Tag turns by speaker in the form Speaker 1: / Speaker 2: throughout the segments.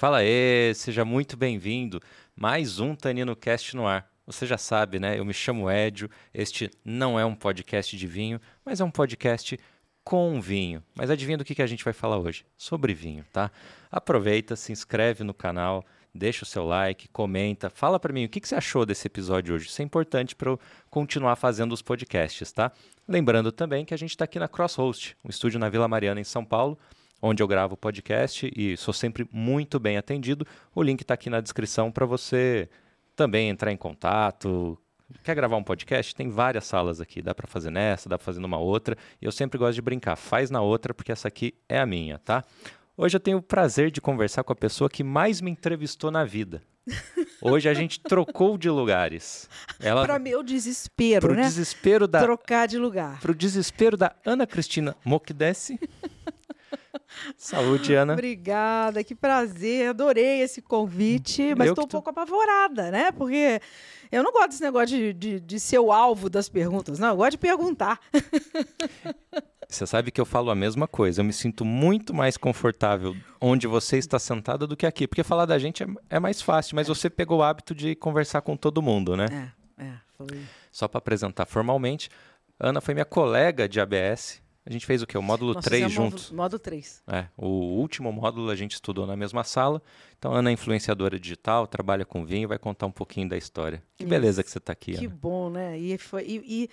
Speaker 1: Fala aí, seja muito bem-vindo. Mais um Tanino Cast no ar. Você já sabe, né? Eu me chamo Édio. Este não é um podcast de vinho, mas é um podcast com vinho. Mas adivinha do que, que a gente vai falar hoje? Sobre vinho, tá? Aproveita, se inscreve no canal, deixa o seu like, comenta, fala para mim o que, que você achou desse episódio hoje. Isso é importante para eu continuar fazendo os podcasts, tá? Lembrando também que a gente está aqui na Crosshost, um estúdio na Vila Mariana, em São Paulo onde eu gravo o podcast e sou sempre muito bem atendido. O link está aqui na descrição para você também entrar em contato. Quer gravar um podcast? Tem várias salas aqui. Dá para fazer nessa, dá para fazer numa outra. E eu sempre gosto de brincar. Faz na outra, porque essa aqui é a minha, tá? Hoje eu tenho o prazer de conversar com a pessoa que mais me entrevistou na vida. Hoje a gente trocou de lugares.
Speaker 2: Ela para meu desespero,
Speaker 1: pro
Speaker 2: né?
Speaker 1: desespero da
Speaker 2: trocar de lugar.
Speaker 1: Pro desespero da Ana Cristina Mokdessi. Saúde, Ana.
Speaker 2: Obrigada, que prazer. Adorei esse convite, mas estou um pouco apavorada, né? Porque eu não gosto desse negócio de, de, de, ser o alvo das perguntas, não. Eu gosto de perguntar.
Speaker 1: Você sabe que eu falo a mesma coisa. Eu me sinto muito mais confortável onde você está sentada do que aqui. Porque falar da gente é, é mais fácil, mas é. você pegou o hábito de conversar com todo mundo, né?
Speaker 2: É, é. Foi...
Speaker 1: Só para apresentar formalmente, Ana foi minha colega de ABS a gente fez o quê? O módulo Nós 3 juntos?
Speaker 2: Módulo 3.
Speaker 1: É, o último módulo a gente estudou na mesma sala. Então, Ana é influenciadora digital, trabalha com vinho, vai contar um pouquinho da história. Que Isso. beleza que você está aqui,
Speaker 2: Que
Speaker 1: Ana.
Speaker 2: bom, né? E, foi, e, e,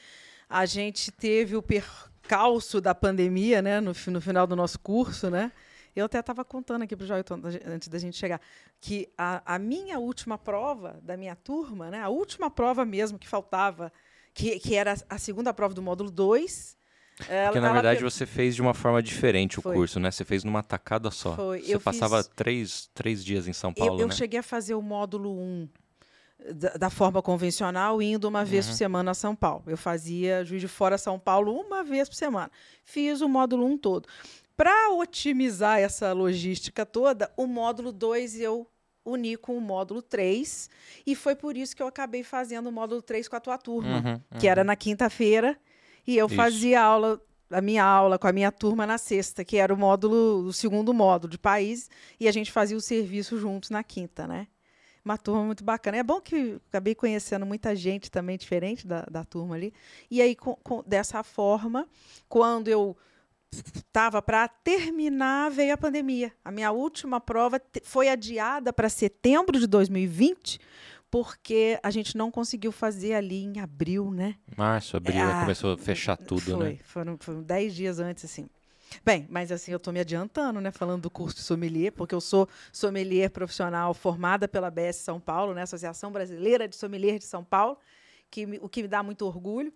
Speaker 2: a gente teve o percalço da pandemia, né? No, no final do nosso curso, né? Eu até estava contando aqui para o Joelton, antes da gente chegar, que a, a, minha última prova da minha turma, né? A última prova mesmo que faltava, que, que era a segunda prova do módulo 2,
Speaker 1: ela, Porque na verdade você fez de uma forma diferente o Foi. curso, né? Você fez numa tacada só. Foi. Você eu passava fiz... três, três dias em São Paulo,
Speaker 2: eu, eu
Speaker 1: né?
Speaker 2: cheguei a fazer o módulo 1 um da, da, forma convencional, indo uma vez uhum. por semana a São Paulo. Eu fazia Juiz de Fora São Paulo uma vez por semana. Fiz o módulo 1 um todo. Para otimizar essa logística toda, o módulo 2 eu uni com o módulo 3, e foi por isso que eu acabei fazendo o módulo 3 com a tua turma, uhum, uhum. que era na quinta-feira, e eu Isso. fazia aula, a minha aula com a minha turma na sexta, que era o módulo, o segundo módulo de país, e a gente fazia o serviço juntos na quinta, né? Uma turma muito bacana. É bom que acabei conhecendo muita gente também diferente da, da turma ali. E aí, com, com, dessa forma, quando eu estava para terminar, veio a pandemia. A minha última prova foi adiada para setembro de 2020, porque a gente não conseguiu fazer ali em abril, né?
Speaker 1: Março, abril, é, começou a fechar tudo,
Speaker 2: foi,
Speaker 1: né?
Speaker 2: Foram, foram dez dias antes, assim. Bem, mas assim, eu estou me adiantando, né, falando do curso de sommelier, porque eu sou sommelier profissional formada pela BS São Paulo, né, Associação Brasileira de Sommelier de São Paulo, que, o que me dá muito orgulho.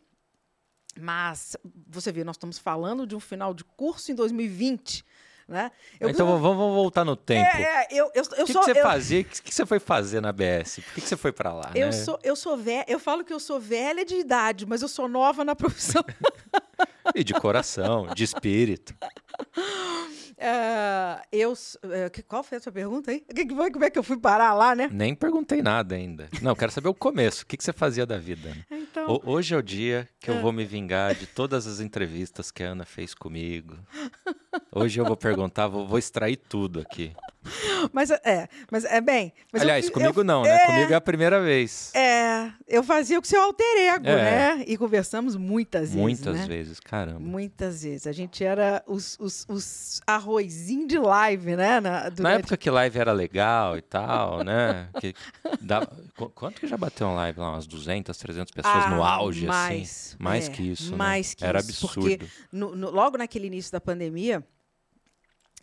Speaker 2: Mas, você vê, nós estamos falando de um final de curso em 2020, né?
Speaker 1: Eu, então vamos, vamos voltar no tempo.
Speaker 2: É, é eu, eu, eu
Speaker 1: o que
Speaker 2: sou.
Speaker 1: que você
Speaker 2: eu,
Speaker 1: fazia? O que, que você foi fazer na BS? Por que, que você foi para lá?
Speaker 2: Eu
Speaker 1: né?
Speaker 2: sou, eu sou velha. Eu falo que eu sou velha de idade, mas eu sou nova na profissão.
Speaker 1: e de coração, de espírito.
Speaker 2: Uh, eu, uh, qual foi a sua pergunta aí? Que que foi, como é que eu fui parar lá, né?
Speaker 1: Nem perguntei nada ainda. Não, quero saber o começo. O que, que você fazia da vida? Né? Então... O, hoje é o dia que eu é. vou me vingar de todas as entrevistas que a Ana fez comigo. Hoje eu vou perguntar, vou, vou extrair tudo aqui.
Speaker 2: Mas é, mas é bem. Mas
Speaker 1: Aliás,
Speaker 2: eu,
Speaker 1: comigo
Speaker 2: eu,
Speaker 1: não, né? É, comigo é a primeira vez.
Speaker 2: É, eu fazia o que seu alter ego, é. né? E conversamos muitas vezes.
Speaker 1: Muitas
Speaker 2: né?
Speaker 1: vezes, caramba.
Speaker 2: Muitas vezes. A gente era os, os, os arrozinho de live, né?
Speaker 1: Na, durante... Na época que live era legal e tal, né? Que dava... Quanto que já bateu uma live lá? Umas 200, 300 pessoas ah, no auge,
Speaker 2: mais,
Speaker 1: assim? Mais é, que isso.
Speaker 2: Mais
Speaker 1: né?
Speaker 2: que
Speaker 1: era
Speaker 2: isso.
Speaker 1: absurdo.
Speaker 2: Porque no, no, logo naquele início da pandemia,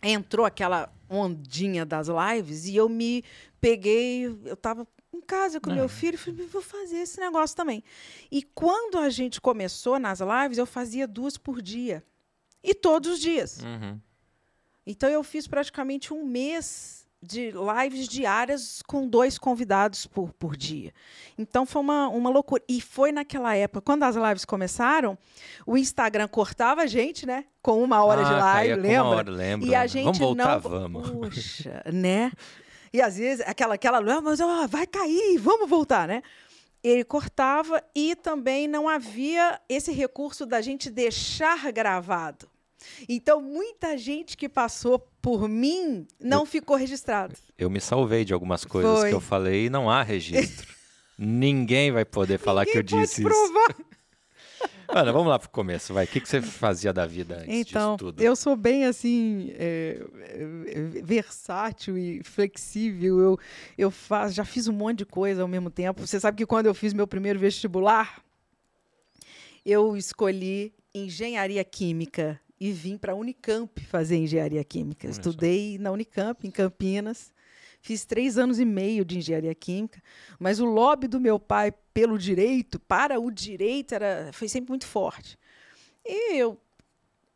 Speaker 2: entrou aquela ondinha das lives e eu me peguei, eu estava em casa com é. meu filho e falei, vou fazer esse negócio também. E quando a gente começou nas lives, eu fazia duas por dia. E todos os dias.
Speaker 1: Uhum.
Speaker 2: Então eu fiz praticamente um mês de lives diárias com dois convidados por, por dia. Então foi uma, uma loucura. E foi naquela época, quando as lives começaram, o Instagram cortava a gente, né? Com uma hora
Speaker 1: ah,
Speaker 2: de live, lembra? Uma
Speaker 1: hora, lembro.
Speaker 2: E a gente
Speaker 1: vamos voltar,
Speaker 2: não.
Speaker 1: Vamos.
Speaker 2: Puxa, né? E às vezes aquela, aquela, mas oh, vai cair, vamos voltar, né? Ele cortava e também não havia esse recurso da gente deixar gravado. Então, muita gente que passou por mim não
Speaker 1: Eu-
Speaker 2: ficou registrado.
Speaker 1: Eu me salvei de algumas coisas
Speaker 2: Foi.
Speaker 1: que eu falei e não há registro. Ninguém vai poder falar que eu
Speaker 2: Ninguém
Speaker 1: disse isso.
Speaker 2: provar.
Speaker 1: Ana, vamos lá pro começo, vai. O que, que você fazia da vida antes
Speaker 2: Então,
Speaker 1: disso tudo?
Speaker 2: eu sou bem assim é, é, versátil e flexível. Eu, eu faço, já fiz um monte de coisa ao mesmo tempo. Você sabe que quando eu fiz meu primeiro vestibular, eu escolhi engenharia química e vim para a Unicamp fazer engenharia química.
Speaker 1: Só.
Speaker 2: Estudei na Unicamp, em Campinas. Fiz três anos e meio de engenharia química, mas o lobby do meu pai pelo direito, para o direito, era, foi sempre muito forte. E eu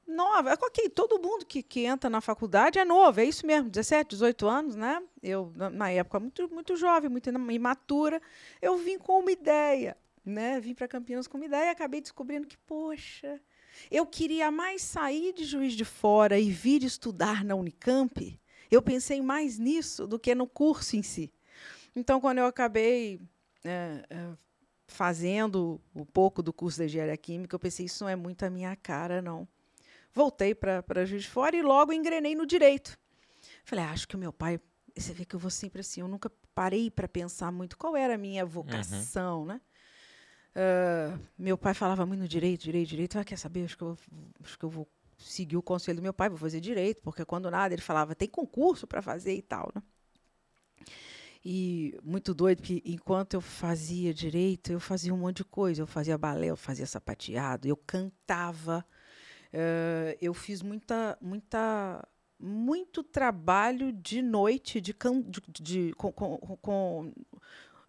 Speaker 2: nova. Ok, todo mundo que, que entra na faculdade é novo, é isso mesmo, 17, 18 anos, né? Eu, na, na época, muito, muito jovem, muito imatura, eu vim com uma ideia, né? Vim para Campinas com uma ideia e acabei descobrindo que, poxa, eu queria mais sair de Juiz de Fora e vir estudar na Unicamp. Eu pensei mais nisso do que no curso em si. Então, quando eu acabei é, é, fazendo um pouco do curso de engenharia química, eu pensei, isso não é muito a minha cara, não voltei para Juiz de Fora e logo engrenei no direito. Falei, ah, acho que o meu pai, você vê que eu vou sempre assim, eu nunca parei para pensar muito qual era a minha vocação, né? Ah, meu pai falava muito no direito, direito, direito. Ah, quer saber? Acho que, eu, acho que eu vou seguir o conselho do meu pai, vou fazer direito, porque quando nada ele falava, tem concurso para fazer e tal, né? E muito doido, que enquanto eu fazia direito, eu fazia um monte de coisa. Eu fazia balé, eu fazia sapateado, eu cantava. Eh, eu fiz muita, muita, muito trabalho de noite de, can, de, de- com, com- com-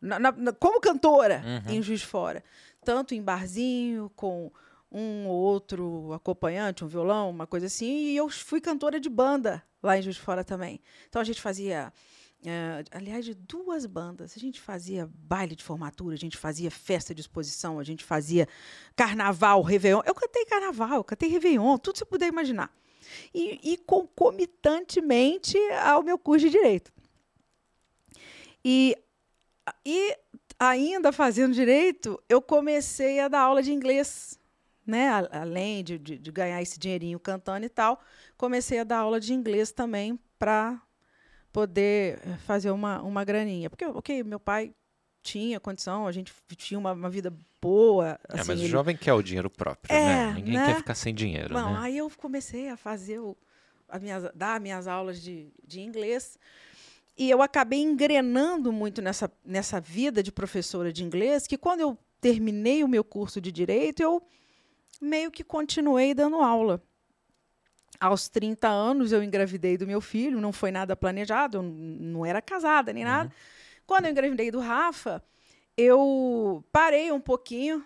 Speaker 2: na- na- como cantora
Speaker 1: Uhum.
Speaker 2: em Juiz de Fora, tanto em barzinho com um ou outro acompanhante, um violão, uma coisa assim, e eu fui cantora de banda lá em Juiz de Fora também. Então a gente fazia eh, aliás, de duas bandas. A gente fazia baile de formatura, a gente fazia festa de exposição, a gente fazia carnaval, Réveillon. Eu cantei carnaval, eu cantei Réveillon, tudo que você puder imaginar. E, e concomitantemente ao meu curso de Direito. E, e ainda fazendo Direito, eu comecei a dar aula de inglês. Né? A- Além de, de, de ganhar esse dinheirinho cantando e tal, comecei a dar aula de inglês também para poder eh, fazer uma, uma graninha. Porque, ok, meu pai tinha condição, a gente tinha uma, uma vida boa.
Speaker 1: é,
Speaker 2: assim,
Speaker 1: mas o
Speaker 2: ele-
Speaker 1: jovem quer o dinheiro próprio,
Speaker 2: É,
Speaker 1: né? Ninguém
Speaker 2: né?
Speaker 1: quer ficar sem dinheiro,
Speaker 2: Bom,
Speaker 1: né?
Speaker 2: aí eu comecei a fazer o, as minhas, dar minhas aulas de, de inglês. E eu acabei engrenando muito nessa, nessa vida de professora de inglês, que quando eu terminei o meu curso de direito, eu meio que continuei dando aula. Aos 30 anos, eu engravidei do meu filho, não foi nada planejado, eu não era casada nem nada. Quando eu engravidei do Rafa, eu parei um pouquinho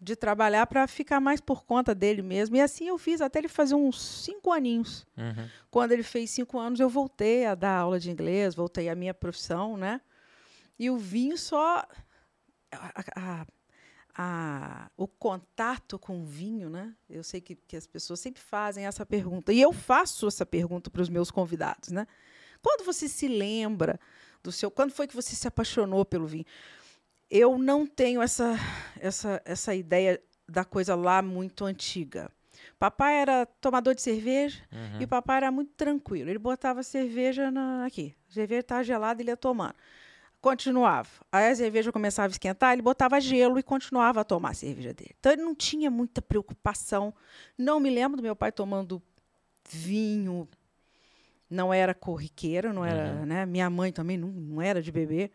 Speaker 2: de trabalhar para ficar mais por conta dele mesmo. E assim eu fiz até ele fazer uns cinco aninhos.
Speaker 1: Uhum.
Speaker 2: Quando ele fez cinco anos, eu voltei a dar aula de inglês, voltei à minha profissão, né? E o vinho só. a- a- a- o contato com o vinho, né? Eu sei que, que as pessoas sempre fazem essa pergunta. E eu faço essa pergunta para os meus convidados, né? Quando você se lembra do seu. Quando foi que você se apaixonou pelo vinho? Eu não tenho essa, essa, essa ideia da coisa lá muito antiga. Papai era tomador de cerveja
Speaker 1: Uhum.
Speaker 2: e papai era muito tranquilo. Ele botava cerveja na, aqui. A cerveja estava gelada, ele ia tomando. Continuava. Aí a cerveja começava a esquentar, ele botava gelo e continuava a tomar a cerveja dele. Então ele não tinha muita preocupação. Não me lembro do meu pai tomando vinho. Não era corriqueiro, não era,
Speaker 1: Uhum.
Speaker 2: né? Minha mãe também não, não era de beber.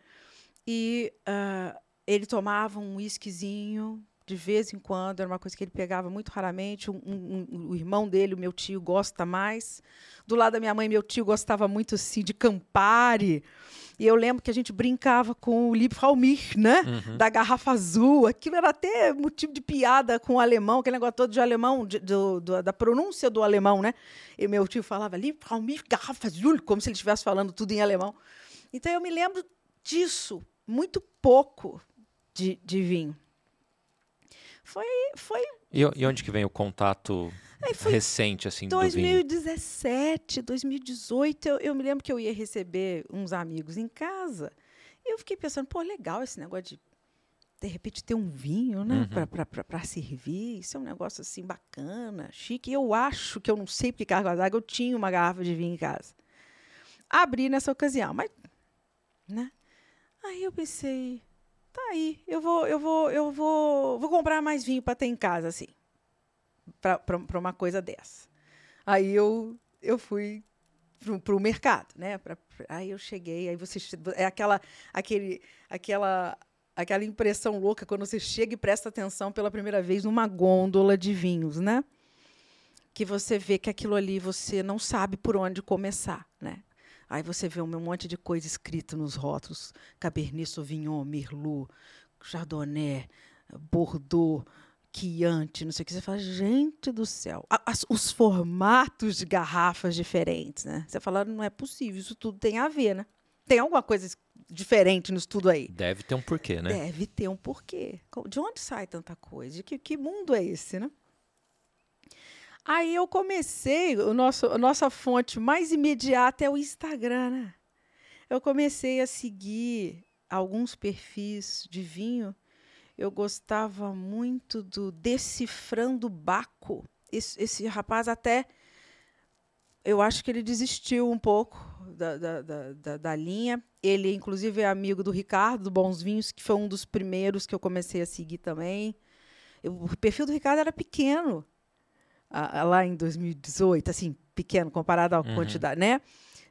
Speaker 2: E ah, ele tomava um whiskyzinho de vez em quando, era uma coisa que ele pegava muito raramente. Um, um- um- o irmão dele, o meu tio, gosta mais. Do lado da minha mãe, meu tio gostava muito assim, de Campari. E eu lembro que a gente brincava com o Liebfraumilch, né?
Speaker 1: Uhum.
Speaker 2: Da garrafa azul. Aquilo era até motivo de piada com o alemão, aquele negócio todo de alemão, de- do- do- da pronúncia do alemão, né? E meu tio falava Liebfraumilch, garrafa azul, como se ele estivesse falando tudo em alemão. Então eu me lembro disso, muito pouco de, de vinho. Foi, foi
Speaker 1: E, e onde que vem o contato recente, assim, do vinho?
Speaker 2: 2017, 2018, eu, eu me lembro que eu ia receber uns amigos em casa. E eu fiquei pensando, pô, legal esse negócio de de repente ter um vinho, né? Uhum. Para servir. Isso é um negócio assim bacana, chique. Eu acho que eu não sei porque cargo d'água eu tinha uma garrafa de vinho em casa. Abri nessa ocasião, mas. Né? Aí eu pensei, tá aí, eu vou, eu vou, eu vou, vou comprar mais vinho para ter em casa, assim. Para uma coisa dessa. Aí eu, eu fui para o mercado, né? Pra, aí eu cheguei, aí você é aquela, aquele, aquela, aquela impressão louca quando você chega e presta atenção pela primeira vez numa gôndola de vinhos, né? Que você vê que aquilo ali você não sabe por onde começar, né? Aí você vê um monte de coisa escrita nos rótulos: Cabernet Sauvignon, Merlot, Chardonnay, Bordeaux, Chianti, não sei o que. Você fala, gente do céu. As, os formatos de garrafas diferentes, né? Você fala, não é possível, isso tudo tem a ver, né? Tem alguma coisa diferente no estudo aí?
Speaker 1: Deve ter um porquê, né?
Speaker 2: Deve ter um porquê. De onde sai tanta coisa? De que, que mundo é esse, né? Aí eu comecei, o nosso, a nossa fonte mais imediata é o Instagram, né? Eu comecei a seguir alguns perfis de vinho eu gostava muito do Decifrando Baco. Esse, esse rapaz até. Eu acho que ele desistiu um pouco da, da, da, da, linha. Ele, inclusive, é amigo do Ricardo, do Bons Vinhos, que foi um dos primeiros que eu comecei a seguir também. Eu, o perfil do Ricardo era pequeno a, a, lá em 2018, assim, pequeno comparado à uhum. quantidade né,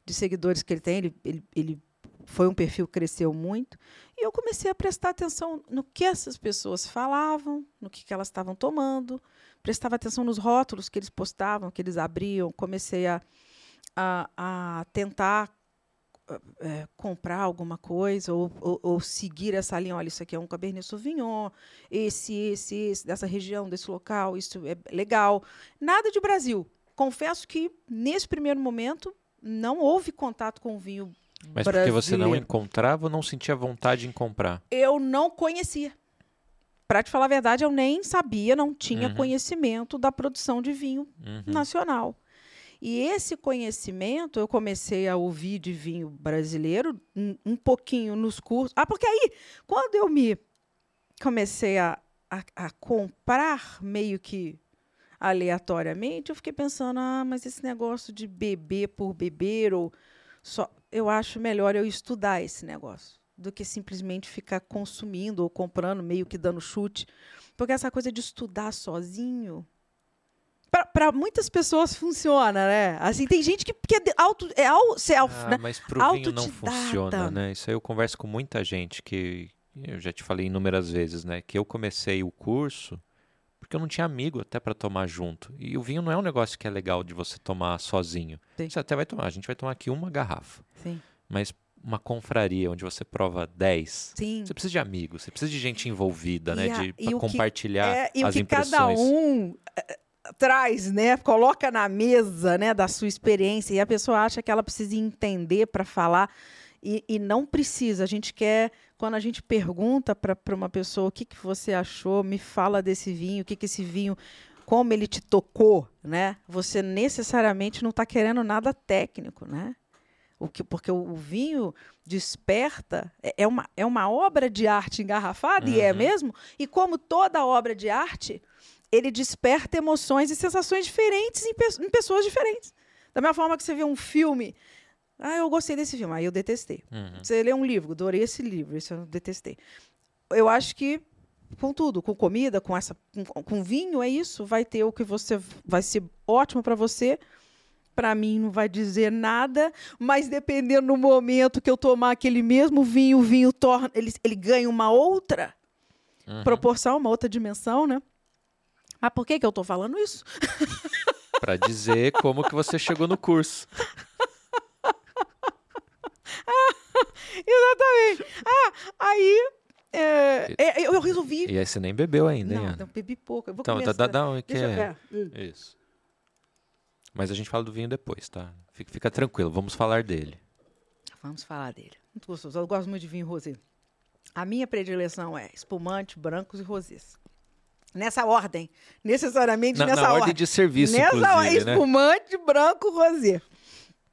Speaker 2: de seguidores que ele tem. Ele, ele, ele foi um perfil que cresceu muito. E eu comecei a prestar atenção no que essas pessoas falavam, no que, que elas estavam tomando, prestava atenção nos rótulos que eles postavam, que eles abriam, comecei a, a, a tentar é, comprar alguma coisa ou, ou, ou, seguir essa linha. Olha, isso aqui é um Cabernet Sauvignon, esse, esse, esse, dessa região, desse local, isso é legal. Nada de Brasil. Confesso que, nesse primeiro momento, não houve contato com o vinho
Speaker 1: mas porque você não encontrava ou não sentia vontade em comprar?
Speaker 2: Eu não conhecia. Para te falar a verdade, eu nem sabia, não tinha uhum. conhecimento da produção de vinho uhum. nacional. E esse conhecimento eu comecei a ouvir de vinho brasileiro um, um pouquinho nos cursos. Ah, porque aí, quando eu me comecei a, a, a comprar meio que aleatoriamente, eu fiquei pensando, ah, mas esse negócio de beber por beber ou só eu acho melhor eu estudar esse negócio do que simplesmente ficar consumindo ou comprando, meio que dando chute. Porque essa coisa de estudar sozinho. Para muitas pessoas funciona, né? Assim, tem gente que, que é auto, é self, ah,
Speaker 1: né? Mas pro vinho não funciona, né? Isso aí eu converso com muita gente que eu já te falei inúmeras vezes, né? Que eu comecei o curso porque eu não tinha amigo até para tomar junto. E o vinho não é um negócio que é legal de você tomar sozinho. Sim. Você até vai tomar, a gente vai tomar aqui uma garrafa.
Speaker 2: Sim.
Speaker 1: Mas uma confraria onde você prova 10, Sim. você precisa de amigos, você precisa de gente envolvida, e né? A, de compartilhar é, e as o que impressões.
Speaker 2: Cada um traz, né? Coloca na mesa, né, da sua experiência e a pessoa acha que ela precisa entender para falar e, e, não precisa. A gente quer quando a gente pergunta para uma pessoa o que, que você achou, me fala desse vinho, o que, que esse vinho, como ele te tocou, né? Você necessariamente não está querendo nada técnico, né? O que, porque o, o vinho desperta, é, é, uma, é uma obra de arte engarrafada, uhum. e é uhum. mesmo, e como toda obra de arte, ele desperta emoções e sensações diferentes em, pe em pessoas diferentes. Da mesma forma que você vê um filme ah, eu gostei desse filme. Aí eu detestei. Uhum. Você lê um livro, adorei esse livro, isso eu detestei. Eu acho que com tudo, com comida, com essa, com, com vinho é isso. Vai ter o que você vai ser ótimo para você. Para mim não vai dizer nada, mas dependendo do momento que eu tomar aquele mesmo vinho, o vinho torna, ele, ele ganha uma outra uhum. proporção, uma outra dimensão, né? Mas por que que eu estou falando isso?
Speaker 1: Para dizer como que você chegou no curso.
Speaker 2: Exatamente. Ah, aí é, é, eu resolvi.
Speaker 1: E aí você nem bebeu ainda,
Speaker 2: não,
Speaker 1: hein?
Speaker 2: Não, bebi pouco. Eu vou
Speaker 1: então,
Speaker 2: começar.
Speaker 1: dá, dá um que é... Isso. Mas a gente fala do vinho depois, tá? Fica, fica, tranquilo, vamos falar dele.
Speaker 2: Vamos falar dele. Muito gostoso. Eu gosto muito de vinho rosé. A minha predileção é espumante, brancos e rosés. Nessa ordem. Necessariamente
Speaker 1: na,
Speaker 2: nessa
Speaker 1: na
Speaker 2: ordem.
Speaker 1: ordem de serviço, nessa inclusive,
Speaker 2: ordem, né? espumante, branco, rosé.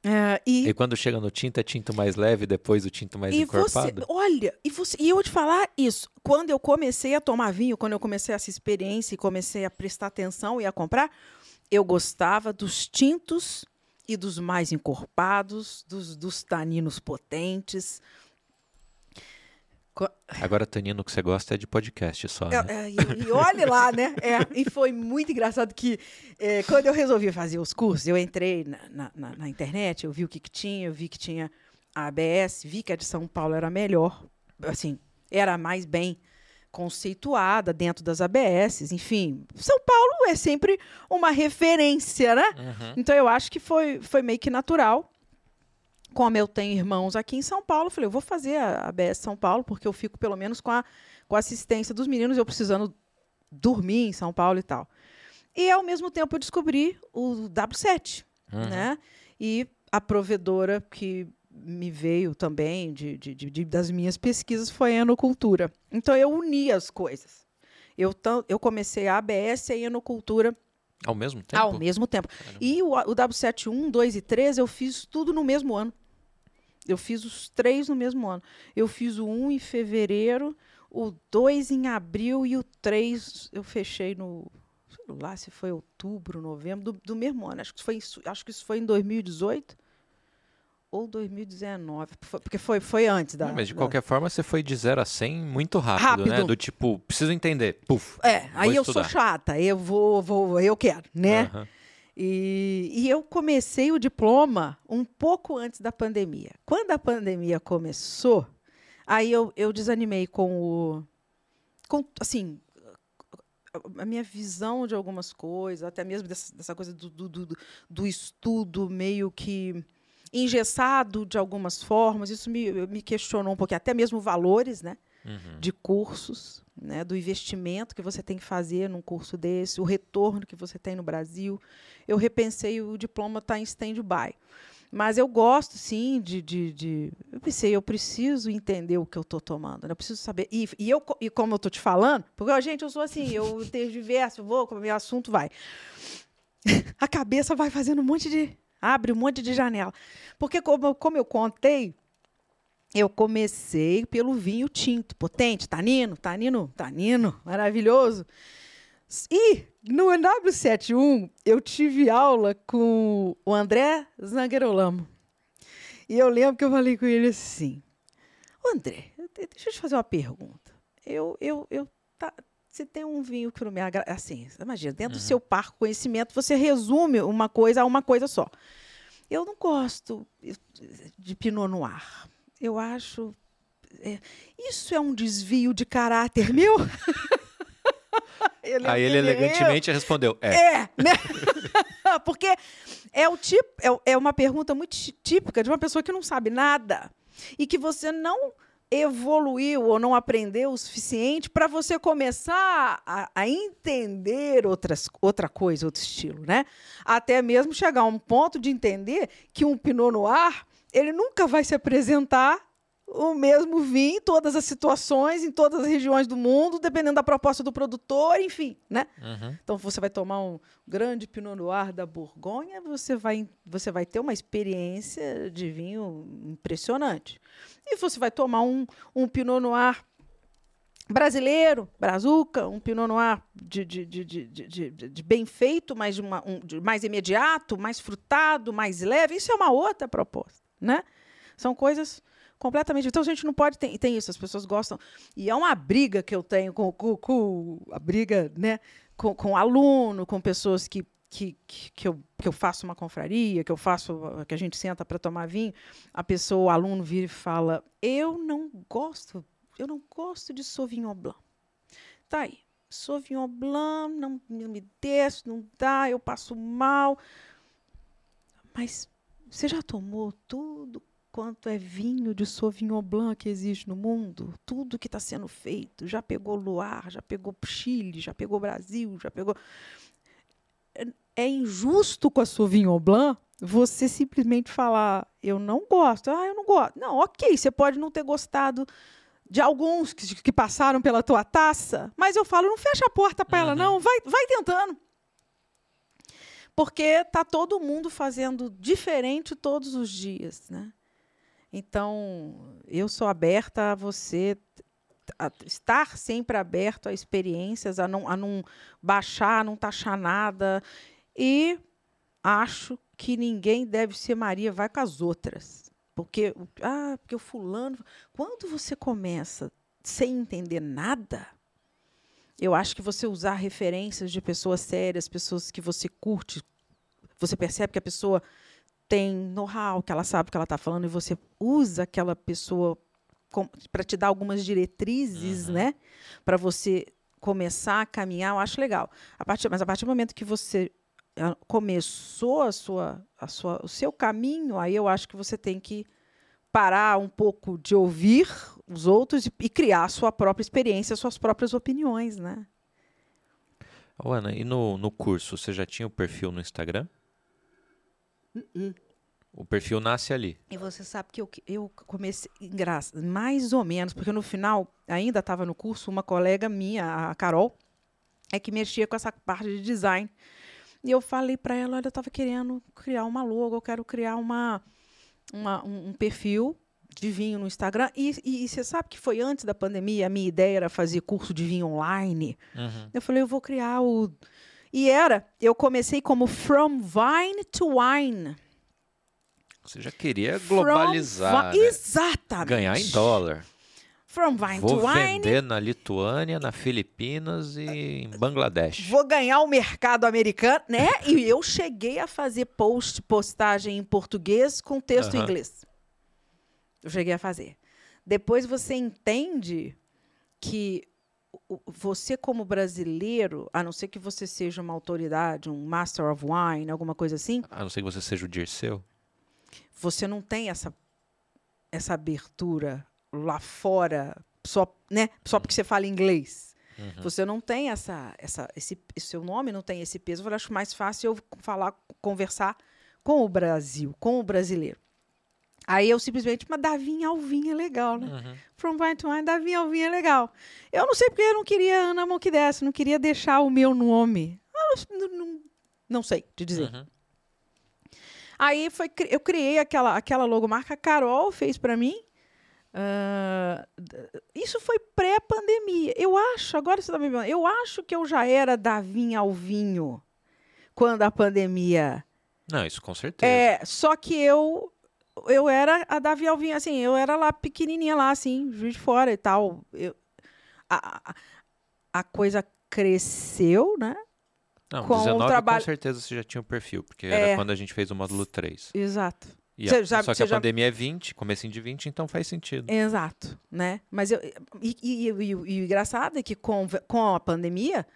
Speaker 2: É, e,
Speaker 1: E quando chega no tinto, é tinto mais leve, depois o tinto mais
Speaker 2: e você,
Speaker 1: encorpado?
Speaker 2: olha, e, você, e eu vou te falar isso. Quando eu comecei a tomar vinho, quando eu comecei essa experiência e comecei a prestar atenção e a comprar, eu gostava dos tintos e dos mais encorpados, dos, dos taninos potentes.
Speaker 1: Agora, Tanino, o que você gosta é de podcast só, né?
Speaker 2: É, é, e, e olhe lá, né? É, e foi muito engraçado que é, quando eu resolvi fazer os cursos, eu entrei na, na- na- na internet, eu vi o que, que tinha, eu vi que tinha a ABS, vi que a de São Paulo era melhor, assim, era mais bem conceituada dentro das ABS, enfim. São Paulo é sempre uma referência, né?
Speaker 1: Uhum.
Speaker 2: Então eu acho que foi, foi meio que natural. Como eu tenho irmãos aqui em São Paulo, eu falei, eu vou fazer a ABS São Paulo, porque eu fico pelo menos com a, com a assistência dos meninos, eu precisando dormir em São Paulo e tal. E ao mesmo tempo eu descobri o W7,
Speaker 1: Uhum.
Speaker 2: né? E a provedora que me veio também de, de- de- das minhas pesquisas foi a Enocultura. Então eu uni as coisas. Eu, eu comecei a ABS e a Enocultura
Speaker 1: Ao mesmo tempo?
Speaker 2: ao mesmo tempo.
Speaker 1: Caramba.
Speaker 2: E o, o W7 1, 2 e 3 eu fiz tudo no mesmo ano. Eu fiz os três no mesmo ano. Eu fiz o 1 em fevereiro, o 2 em abril e o 3 eu fechei no. Sei lá se foi outubro, novembro, do, do mesmo ano. Acho que, foi, isso- acho que isso foi em 2018 ou 2019. foi- Porque foi, foi antes da.
Speaker 1: Não, mas de
Speaker 2: da-
Speaker 1: qualquer forma, você foi de 0 a 100 muito rápido, né?
Speaker 2: Rápido.
Speaker 1: Do tipo, preciso entender. Puf.
Speaker 2: É, aí eu sou chata, eu vou, vou, eu quero, né? E, e eu comecei o diploma um pouco antes da pandemia. Quando a pandemia começou, aí eu, eu desanimei com o. Com, assim, a minha visão de algumas coisas, até mesmo dessa, dessa coisa do, do, do, do estudo meio que engessado de algumas formas, isso me, me questionou um pouquinho, até mesmo valores, né?
Speaker 1: Uhum.
Speaker 2: de cursos, né, do investimento que você tem que fazer num curso desse, o retorno que você tem no Brasil. Eu repensei o diploma está em stand-by. Mas eu gosto, sim, de, de, de- Eu pensei, eu preciso entender o que eu estou tomando, né? eu preciso saber. E, e, eu, e como eu estou te falando, porque, gente, eu sou assim, eu tenho diverso, vou, como meu assunto vai. A cabeça vai fazendo um monte de. abre um monte de janela. Porque, como, como eu contei, eu comecei pelo vinho tinto, potente, tanino, tanino, tanino, maravilhoso. E no W71 eu tive aula com o André Zanguerolamo. E eu lembro que eu falei com ele assim: "Ô, André, de- deixa eu te fazer uma pergunta. Eu, eu, eu, tá, você tem um vinho que não me agrada. Assim, imagina, dentro do seu parco conhecimento, você resume uma coisa a uma coisa só. Eu não gosto de Pinot Noir. Eu acho. é, isso é um desvio de caráter meu? Eu lembro
Speaker 1: Aí ele elegantemente respondeu: É.
Speaker 2: é, né? Porque é o tipo, é, é uma pergunta muito tí- típica de uma pessoa que não sabe nada e que você não evoluiu ou não aprendeu o suficiente para você começar a, a entender outras, outra coisa, outro estilo, né? Até mesmo chegar a um ponto de entender que um Pinot Noir ele nunca vai se apresentar o mesmo vinho em todas as situações, em todas as regiões do mundo, dependendo da proposta do produtor, enfim, né?
Speaker 1: Uhum.
Speaker 2: Então, você vai tomar um grande Pinot Noir da Borgonha, você vai, você vai ter uma experiência de vinho impressionante. E você vai tomar um, um Pinot Noir brasileiro, brazuca, um Pinot Noir de, de, de, de, de, bem feito, mais, de uma, um, mais imediato, mais frutado, mais leve. Isso é uma outra proposta, né? São coisas completamente. Então a gente não pode ter tem isso. As pessoas gostam e é uma briga que eu tenho com, com, com a briga, né? Com, com aluno, com pessoas que que, que, que eu, que eu faço uma confraria, que eu faço, que a gente senta para tomar vinho, a pessoa, o aluno vira e fala: Eu não gosto, eu não gosto de Sauvignon Blanc. Tá aí. Sauvignon Blanc não, não me desce, não dá, eu passo mal. Mas você já tomou tudo quanto é vinho de Sauvignon Blanc que existe no mundo? Tudo que está sendo feito. Já pegou Luar, já pegou Chile, já pegou Brasil, já pegou. É- É injusto com a Sauvignon Blanc você simplesmente falar, eu não gosto. Ah, eu não gosto. Não, ok, você pode não ter gostado de alguns que, que passaram pela tua taça, mas eu falo, não fecha a porta para ela,
Speaker 1: Uhum.
Speaker 2: não. Vai, vai tentando. Porque tá todo mundo fazendo diferente todos os dias, né? Então, eu sou aberta a você a estar sempre aberto a experiências, a não, a não baixar, a não taxar nada. E acho que ninguém deve ser Maria, vai com as outras. Porque, ah, porque o fulano. Quando você começa sem entender nada, eu acho que você usar referências de pessoas sérias, pessoas que você curte, você percebe que a pessoa tem know-how, que ela sabe o que ela está falando, e você usa aquela pessoa para te dar algumas diretrizes, uhum. né? Para você começar a caminhar, eu acho legal. A partir, mas a partir do momento que você ah, começou a sua, a sua, o seu caminho, aí eu acho que você tem que parar um pouco de ouvir os outros e, e criar a sua própria experiência, suas próprias opiniões, né?
Speaker 1: Oh, Ana, e no, no curso, você já tinha o perfil no Instagram? Uh -uh. O perfil nasce ali.
Speaker 2: E você sabe que eu, eu comecei, graça, mais ou menos, porque no final, ainda estava no curso, uma colega minha, a Carol, é que mexia com essa parte de design. E eu falei para ela, olha, eu estava querendo criar uma logo, eu quero criar uma, uma um, um, perfil de vinho no Instagram. E, e, e, você sabe que foi antes da pandemia, a minha ideia era fazer curso de vinho online. Uhum. Eu falei, eu vou criar o... E era, eu comecei como From Vine to Wine.
Speaker 1: Você já queria globalizar.
Speaker 2: From, né? Exatamente.
Speaker 1: Ganhar em dólar.
Speaker 2: From Vine
Speaker 1: Vou
Speaker 2: to Wine.
Speaker 1: vender na Lituânia, na Filipinas e em Bangladesh.
Speaker 2: Vou ganhar o mercado americano, né? e eu cheguei a fazer post, postagem em português com texto uh -huh. em inglês. Eu cheguei a fazer. Depois você entende que você como brasileiro, a não ser que você seja uma autoridade, um Master of Wine, alguma coisa assim.
Speaker 1: A não ser que você seja o Dirceu
Speaker 2: você não tem essa, essa abertura lá fora só, né, só porque você fala inglês. Uhum. Você não tem essa, essa, esse, seu nome não tem esse peso. Eu acho mais fácil eu falar, conversar com o Brasil, com o brasileiro. Aí eu simplesmente, mas Davi Alvim é legal, né? Uhum. From Vine to Wine, Davi Alvim é legal. Eu não sei porque eu não queria Ana Monquidessa, não queria deixar o meu nome. Não, não, não sei te dizer. Uhum. Aí foi, eu criei aquela, aquela logomarca, a Carol fez para mim. Uh, isso foi pré-pandemia. Eu acho, agora você está me vendo, eu acho que eu já era Davi Alvinho quando a pandemia.
Speaker 1: Não, isso com certeza.
Speaker 2: É, só que eu eu era a Davi Alvinho, assim, eu era lá pequenininha lá, assim, juiz de fora e tal. Eu, a, a, coisa cresceu, né?
Speaker 1: Não, com 19 o trabalho... com certeza você já tinha o um perfil, porque é. era quando a gente fez o módulo 3.
Speaker 2: Exato.
Speaker 1: A, já, só que a pandemia é 20, comecinho de 20, então faz sentido.
Speaker 2: Exato, né? Mas eu, e, e, e, e o engraçado é que com, com a pandemia,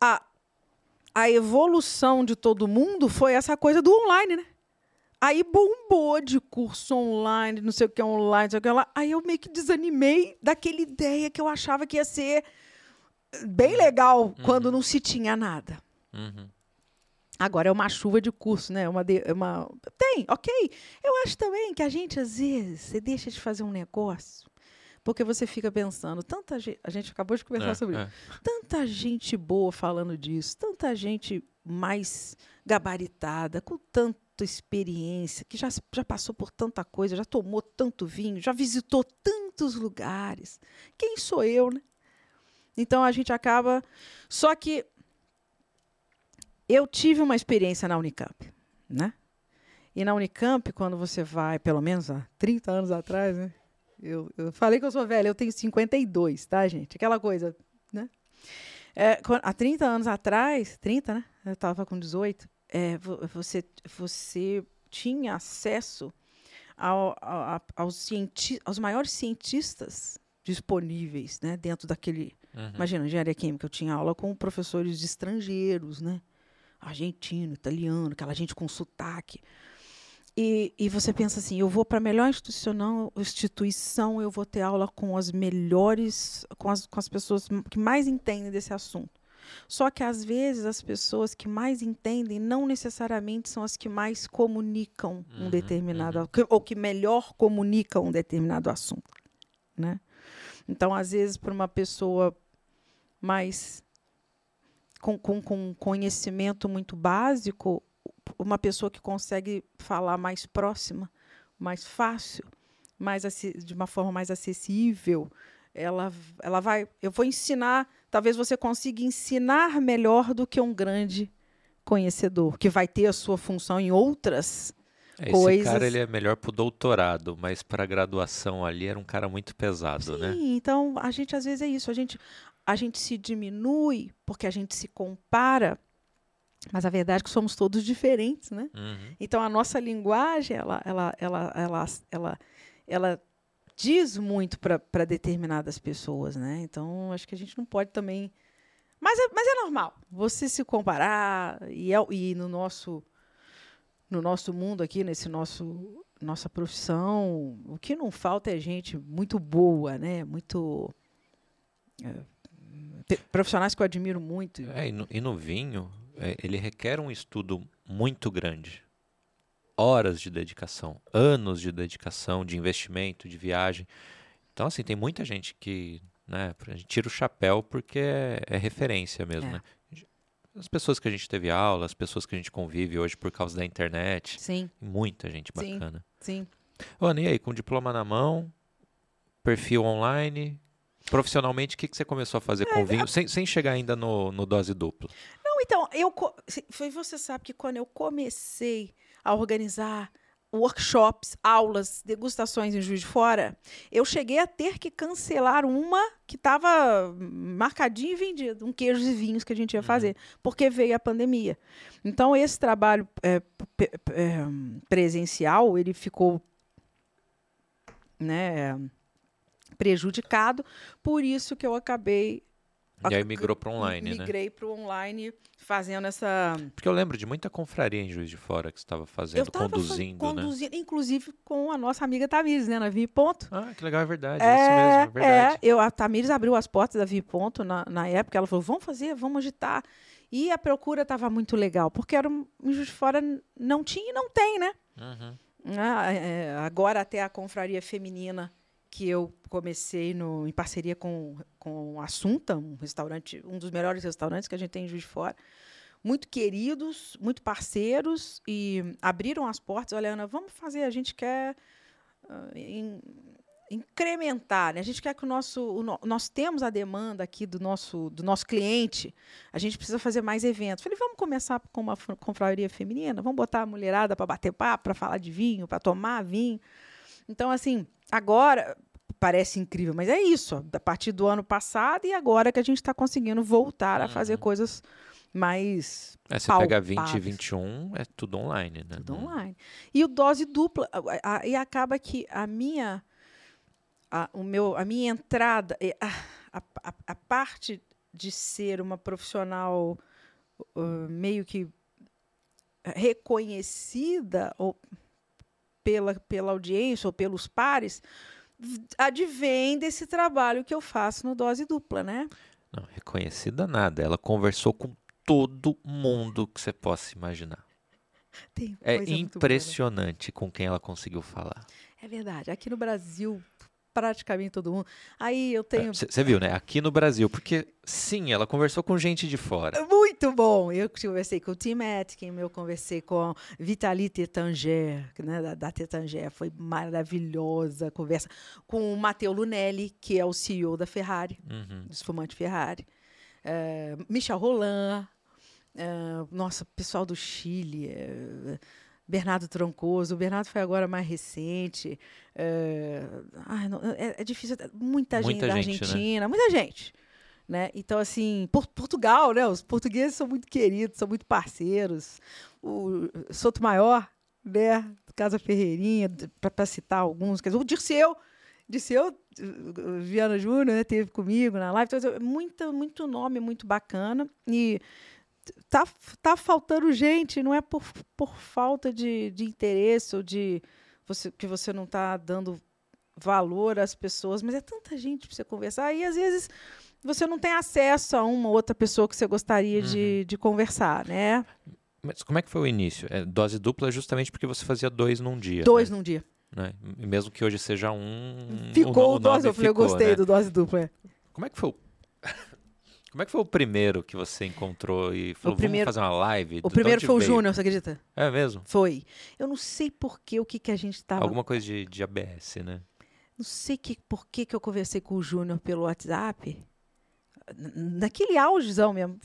Speaker 2: a, a evolução de todo mundo foi essa coisa do online, né? Aí bombou de curso online, não sei o que online, não sei o que lá. Aí eu meio que desanimei daquela ideia que eu achava que ia ser bem uhum. legal uhum. quando não se tinha nada. Uhum. Agora é uma chuva de curso, né? Uma, de, uma tem, ok. Eu acho também que a gente às vezes você deixa de fazer um negócio porque você fica pensando, tanta gente, a gente acabou de conversar é, sobre é. isso, tanta gente boa falando disso, tanta gente mais gabaritada, com experiência, que já, já passou por tanta coisa, já tomou tanto vinho, já visitou tantos lugares. Quem sou eu, né? Então a gente acaba. Só que eu tive uma experiência na Unicamp, né? E na Unicamp, quando você vai, pelo menos há 30 anos atrás, né? Eu, eu falei que eu sou velha, eu tenho 52, tá, gente? Aquela coisa, né? É, há 30 anos atrás, 30, né? Eu estava com 18, é, você, você tinha acesso ao, ao, aos, aos maiores cientistas disponíveis né, dentro daquele Uhum. Imagina, engenharia química, eu tinha aula com professores estrangeiros, né? Argentino, italiano, aquela gente com sotaque. E, e você pensa assim, eu vou para a melhor instituição, instituição, eu vou ter aula com as melhores, com as, com as pessoas que mais entendem desse assunto. Só que às vezes as pessoas que mais entendem não necessariamente são as que mais comunicam um uhum, determinado uhum. ou que melhor comunicam um determinado assunto, né? Então, às vezes, para uma pessoa mais com, com, com conhecimento muito básico, uma pessoa que consegue falar mais próxima, mais fácil, mais de uma forma mais acessível, ela, ela vai. Eu vou ensinar. Talvez você consiga ensinar melhor do que um grande conhecedor, que vai ter a sua função em outras
Speaker 1: esse
Speaker 2: coisas.
Speaker 1: cara ele é melhor para o doutorado, mas para a graduação ali era um cara muito pesado,
Speaker 2: Sim,
Speaker 1: né?
Speaker 2: então a gente às vezes é isso, a gente, a gente se diminui porque a gente se compara, mas a verdade é que somos todos diferentes, né?
Speaker 1: Uhum.
Speaker 2: Então a nossa linguagem, ela, ela, ela, ela, ela, ela diz muito para determinadas pessoas, né? Então acho que a gente não pode também, mas é, mas é normal você se comparar e, é, e no nosso no nosso mundo aqui, nesse nosso nossa profissão, o que não falta é gente muito boa, né? Muito é, profissionais que eu admiro muito.
Speaker 1: É, e, no, e no vinho, é, ele requer um estudo muito grande. Horas de dedicação, anos de dedicação, de investimento, de viagem. Então, assim, tem muita gente que né, a gente tira o chapéu porque é, é referência mesmo,
Speaker 2: É.
Speaker 1: né? As pessoas que a gente teve aula, as pessoas que a gente convive hoje por causa da internet.
Speaker 2: Sim,
Speaker 1: Muita gente
Speaker 2: Sim.
Speaker 1: bacana.
Speaker 2: sim.
Speaker 1: Ô, Ana, e aí, com diploma na mão, perfil online, profissionalmente, o que, que você começou a fazer com vinho, sem, sem chegar ainda no, no dose dupla?
Speaker 2: Não, então, eu você sabe que quando eu comecei a organizar workshops, aulas, degustações em Juiz de Fora, eu cheguei a ter que cancelar uma que estava marcadinha e vendida, um queijos e vinhos que a gente ia fazer, porque veio a pandemia. Então esse trabalho é, é, presencial ele ficou, né, prejudicado, por isso que eu acabei
Speaker 1: E aí migrou para online, né?
Speaker 2: migrei para o online fazendo essa
Speaker 1: Porque eu lembro de muita confraria em Juiz de Fora que você estava fazendo,
Speaker 2: fa-
Speaker 1: conduzindo, né?
Speaker 2: conduzindo, inclusive com a nossa amiga Tamires, né, na Vi Ponto.
Speaker 1: Ah, que legal, é verdade, é, isso mesmo, é verdade.
Speaker 2: é, eu, a Tamires abriu as portas da Vi Ponto na, na época, ela falou, vamos fazer, vamos agitar. E a procura estava muito legal, porque era um, em Juiz de Fora não tinha e não tem, né?
Speaker 1: Uhum.
Speaker 2: Ah, é, agora até a confraria feminina que eu comecei no, em parceria com, com Assunta, um restaurante, um dos melhores restaurantes que a gente tem em Juiz de Fora. Muito queridos, muito parceiros e abriram as portas. Olha, Ana, vamos fazer, a gente quer ah, in- incrementar, né? A gente quer que o nosso, o no- nós temos a demanda aqui do nosso, do nosso cliente. A gente precisa fazer mais eventos. Falei, vamos começar com uma fr- confraria feminina, vamos botar a mulherada para bater papo, para falar de vinho, para tomar vinho. Então, assim, agora parece incrível, mas é isso. ó, A partir do ano passado e agora que a gente está conseguindo voltar a fazer
Speaker 1: Uhum.
Speaker 2: coisas mais
Speaker 1: É, você pega 20 e
Speaker 2: palpáveis.
Speaker 1: 21, é tudo online, né?
Speaker 2: tudo
Speaker 1: Não-
Speaker 2: online. E o dose dupla, a- a- e acaba que a minha a, o meu, a minha entrada, eh, a, a, a- a parte de ser uma profissional uh, meio que reconhecida ou pela, pela audiência ou pelos pares, advém desse trabalho que eu faço no dose dupla, né?
Speaker 1: Não, reconhecida nada. Ela conversou com todo mundo que você possa imaginar.
Speaker 2: Tem
Speaker 1: É
Speaker 2: né?
Speaker 1: impressionante com quem ela conseguiu falar.
Speaker 2: É verdade. Aqui no Brasil, praticamente todo mundo. Aí eu tenho.
Speaker 1: Você viu, né? Aqui no Brasil, porque sim, ela conversou com gente de fora.
Speaker 2: Muito bom! Eu conversei com o Tim Atkin, eu conversei com Vitaly Tetanger, né, da, da Tetanger, foi maravilhosa a conversa. Com o Matteo Lunelli, que é o CEO da Ferrari,
Speaker 1: Uhum.
Speaker 2: do espumante Ferrari. Eh, Michel Roland, eh, nossa, pessoal do Chile, eh, Bernardo Troncoso. O Bernardo foi agora mais recente. eh, ai, não, é, é difícil. Muita gente
Speaker 1: Muita
Speaker 2: da
Speaker 1: gente, né?
Speaker 2: Argentina, muita gente. Né? Então, assim, Por- Portugal, né? Os portugueses são muito queridos, são muito parceiros. O Soto Maior, né? Casa Ferreirinha, para citar alguns. Quer dizer, o Dirceu, Dirceu uh, Viana Júnior, né? Teve comigo na live. Então, assim, muito, muito nome, muito bacana. E tá, tá faltando gente, não é por, por falta de, de interesse ou de você, que você não está dando valor às pessoas, mas é tanta gente para você conversar. E às vezes você não tem acesso a uma outra pessoa que você gostaria de, de conversar, né?
Speaker 1: Mas como é que foi o início? É, dose dupla justamente porque você fazia dois num dia.
Speaker 2: Dois
Speaker 1: né?
Speaker 2: num dia.
Speaker 1: né? Mesmo que hoje seja um.
Speaker 2: Ficou o
Speaker 1: nome
Speaker 2: dose, eu falei, eu gostei
Speaker 1: né?
Speaker 2: do dose dupla. é.
Speaker 1: Como é que foi o... Como é que foi o primeiro que você encontrou e falou,
Speaker 2: primeiro-
Speaker 1: vamos fazer uma live?
Speaker 2: O primeiro foi o? Júnior, você acredita?
Speaker 1: É mesmo?
Speaker 2: Foi. Eu não sei por que, o que, que a gente estava.
Speaker 1: Alguma coisa de, de ABS, né?
Speaker 2: Não sei que, por que, que eu conversei com o Júnior pelo WhatsApp. Naquele augezão mesmo.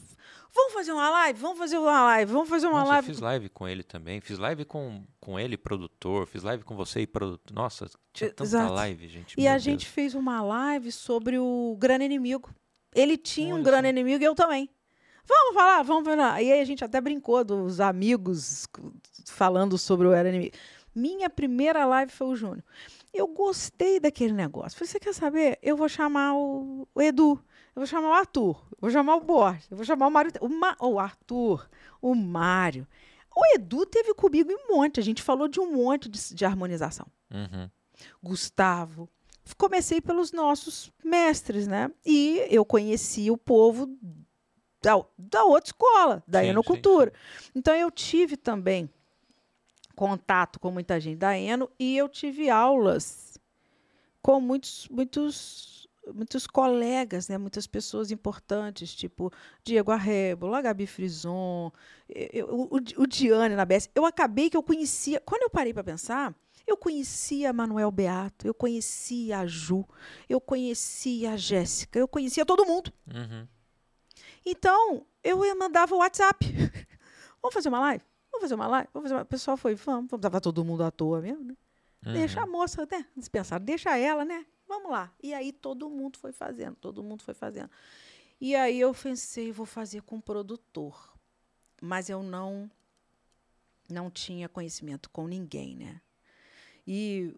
Speaker 2: Vamos fazer uma live? Vamos fazer uma live? Vamos fazer uma
Speaker 1: Nossa, eu
Speaker 2: live?
Speaker 1: fiz live com ele também. Fiz live com, com ele, produtor. Fiz live com você e produtor. Nossa, tinha tanta
Speaker 2: Exato.
Speaker 1: live, gente.
Speaker 2: E a
Speaker 1: Deus.
Speaker 2: gente fez uma live sobre o grande inimigo. Ele tinha um
Speaker 1: Olha
Speaker 2: grande
Speaker 1: só.
Speaker 2: inimigo e eu também. Vamos falar, vamos falar. E aí a gente até brincou dos amigos falando sobre o grande inimigo. Minha primeira live foi o Júnior. Eu gostei daquele negócio. Falei, você quer saber? Eu vou chamar o, o Edu, eu vou chamar o Arthur, eu vou chamar o Borges, eu vou chamar o Mário. O, Ma- o Arthur, o Mário. O Edu teve comigo em um monte. A gente falou de um monte de, de harmonização.
Speaker 1: Uhum.
Speaker 2: Gustavo. Comecei pelos nossos mestres, né? E eu conheci o povo da, da outra escola, da
Speaker 1: Sim,
Speaker 2: Enocultura. Então eu tive também contato com muita gente da Eno e eu tive aulas com muitos, muitos, muitos colegas, né? Muitas pessoas importantes, tipo Diego Arrebo, a Gabi Frison, eu- o, o Diane na BS. Eu acabei que eu conhecia. Quando eu parei para pensar, eu conhecia Manuel Beato, eu conhecia a Ju, eu conhecia a Jéssica, eu conhecia todo mundo.
Speaker 1: Uhum.
Speaker 2: Então, eu mandava o WhatsApp. vamos fazer uma live? Vamos fazer uma live? Vamos fazer uma... O pessoal foi, vamos, vamos tava todo mundo à toa mesmo, né? Deixa a
Speaker 1: Uhum.
Speaker 2: moça, né? Eles pensaram, deixa ela, né? Vamos lá. E aí todo mundo foi fazendo, todo mundo foi fazendo. E aí eu pensei, vou fazer com produtor. Mas eu não não tinha conhecimento com ninguém, né? E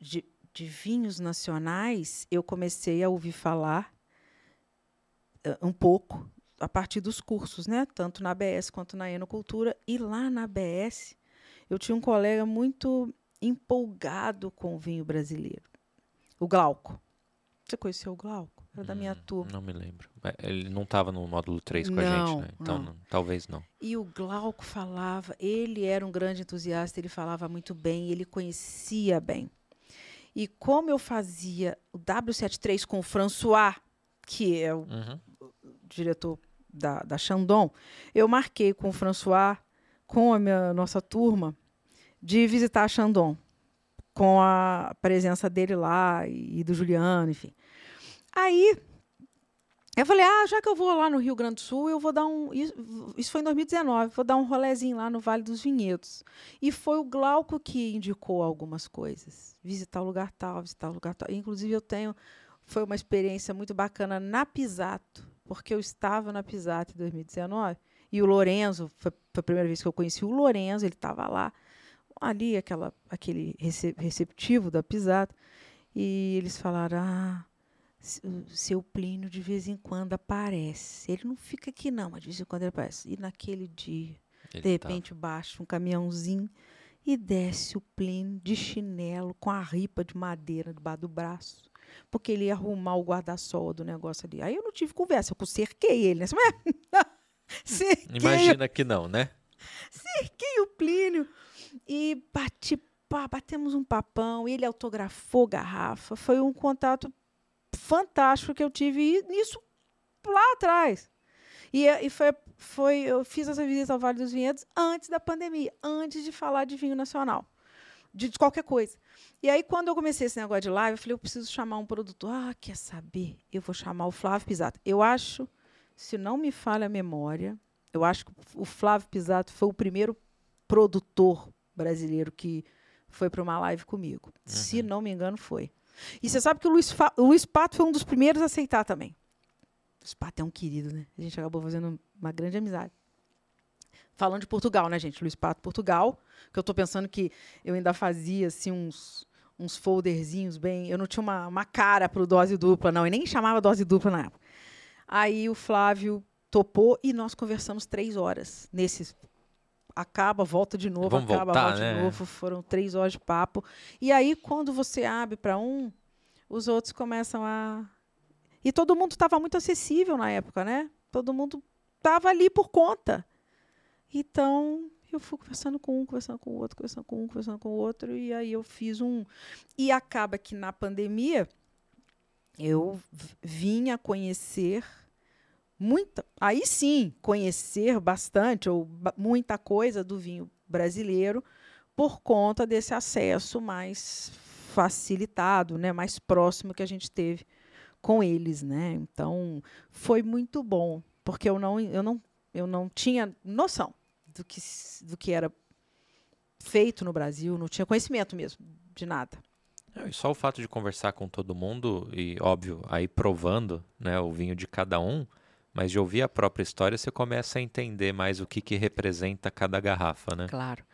Speaker 2: de, de vinhos nacionais, eu comecei a ouvir falar eh, um pouco a partir dos cursos, né? Tanto na ABS quanto na Enocultura. E lá na ABS, eu tinha um colega muito empolgado com o vinho brasileiro. O Glauco. Você conheceu o Glauco? Era da minha
Speaker 1: Hum,
Speaker 2: turma.
Speaker 1: Não me lembro. É, Ele não estava no módulo 3 com a
Speaker 2: Não,
Speaker 1: gente, né? Então,
Speaker 2: não.
Speaker 1: não- talvez não.
Speaker 2: E o Glauco falava, ele era um grande entusiasta, ele falava muito bem, ele conhecia bem. E como eu fazia o W73 com o François, que é o
Speaker 1: Uhum.
Speaker 2: diretor da, da Chandon, eu marquei com o François, com a minha, nossa turma, de visitar a Chandon, com a presença dele lá e, do Juliano, enfim. Aí, eu falei, ah, já que eu vou lá no Rio Grande do Sul, eu vou dar um... Isso, foi em 2019, vou dar um rolezinho lá no Vale dos Vinhedos. E foi o Glauco que indicou algumas coisas. Visitar o lugar tal, visitar o lugar tal. Inclusive, eu tenho... Foi uma experiência muito bacana na Pisato, porque eu estava na Pisato em 2019 e o Lorenzo, foi a primeira vez que eu conheci o Lorenzo, ele estava lá, ali, aquela, aquele rece- receptivo da Pisato, e eles falaram: Ah, seu Plínio de vez em quando aparece. Ele não fica aqui, não, mas de vez em quando ele aparece. E naquele dia,
Speaker 1: Ele
Speaker 2: de
Speaker 1: tava.
Speaker 2: repente, baixa um caminhãozinho e desce o Plínio de chinelo com a ripa de madeira debaixo do braço. Porque ele ia arrumar o guarda-sol do negócio ali. Aí eu não tive conversa, eu cerquei ele, né? cerquei
Speaker 1: Imagina que não, né?
Speaker 2: cerquei o Plínio e bati, pá, batemos um papão, ele autografou garrafa. Foi um contato fantástico que eu tive nisso lá atrás. E, é- e foi, foi, eu fiz essa visita ao Vale dos Vinhedos antes da pandemia, antes de falar de vinho nacional, de, de qualquer coisa. E aí, quando eu comecei esse negócio de live, eu falei, eu preciso chamar um produtor. Ah, quer saber? Eu vou chamar o Flávio Pisato. Eu acho, se não me falha a memória, eu acho que o Flávio Pisato foi o primeiro produtor brasileiro que foi para uma live comigo. Se não me engano, foi. E você sabe que o Luiz, Fa- o Luiz Pato foi um dos primeiros a aceitar também. O Luiz Pato é um querido, né? A gente acabou fazendo uma grande amizade. Falando de Portugal, né, gente? Luiz Pato, Portugal. Que eu estou pensando que eu ainda fazia, assim, uns, uns folderzinhos bem... Eu não tinha uma, uma cara para o dose dupla, não. E nem chamava dose dupla na época. Aí o Flávio topou e nós conversamos três horas. Nesses acaba, volta de novo,
Speaker 1: Vamos
Speaker 2: acaba,
Speaker 1: voltar,
Speaker 2: volta
Speaker 1: né?
Speaker 2: de novo. Foram três horas de papo. E aí, quando você abre para um, os outros começam a. E todo mundo estava muito acessível na época, né? Todo mundo estava ali por conta. Então, eu fui conversando com um, conversando com o outro, conversando com um, conversando com o outro, e aí eu fiz um. E acaba que na pandemia eu vim a conhecer muita, aí sim, conhecer bastante ou muita coisa do vinho brasileiro por conta desse acesso mais facilitado, né, mais próximo que a gente teve com eles, né? Então, foi muito bom, porque eu não eu não eu não tinha noção do que do que era feito no Brasil, não tinha conhecimento mesmo de nada.
Speaker 1: E só o fato de conversar com todo mundo e, óbvio, aí provando né, o vinho de cada um, mas de ouvir a própria história, você começa a entender mais o que, que representa cada garrafa, né?
Speaker 2: Claro,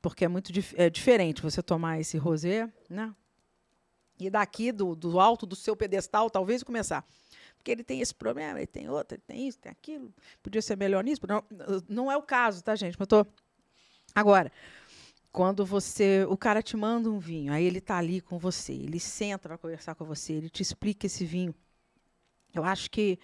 Speaker 2: porque é muito dif é diferente você tomar esse rosé, né? E daqui, do, do alto do seu pedestal, talvez começar. Porque ele tem esse problema, ele tem outro, ele tem isso, tem aquilo. Podia ser melhor nisso. Não, não é o caso, tá, gente? Mas tô... Agora, quando você, o cara te manda um vinho, aí ele está ali com você, ele senta para conversar com você, ele te explica esse vinho. Eu acho que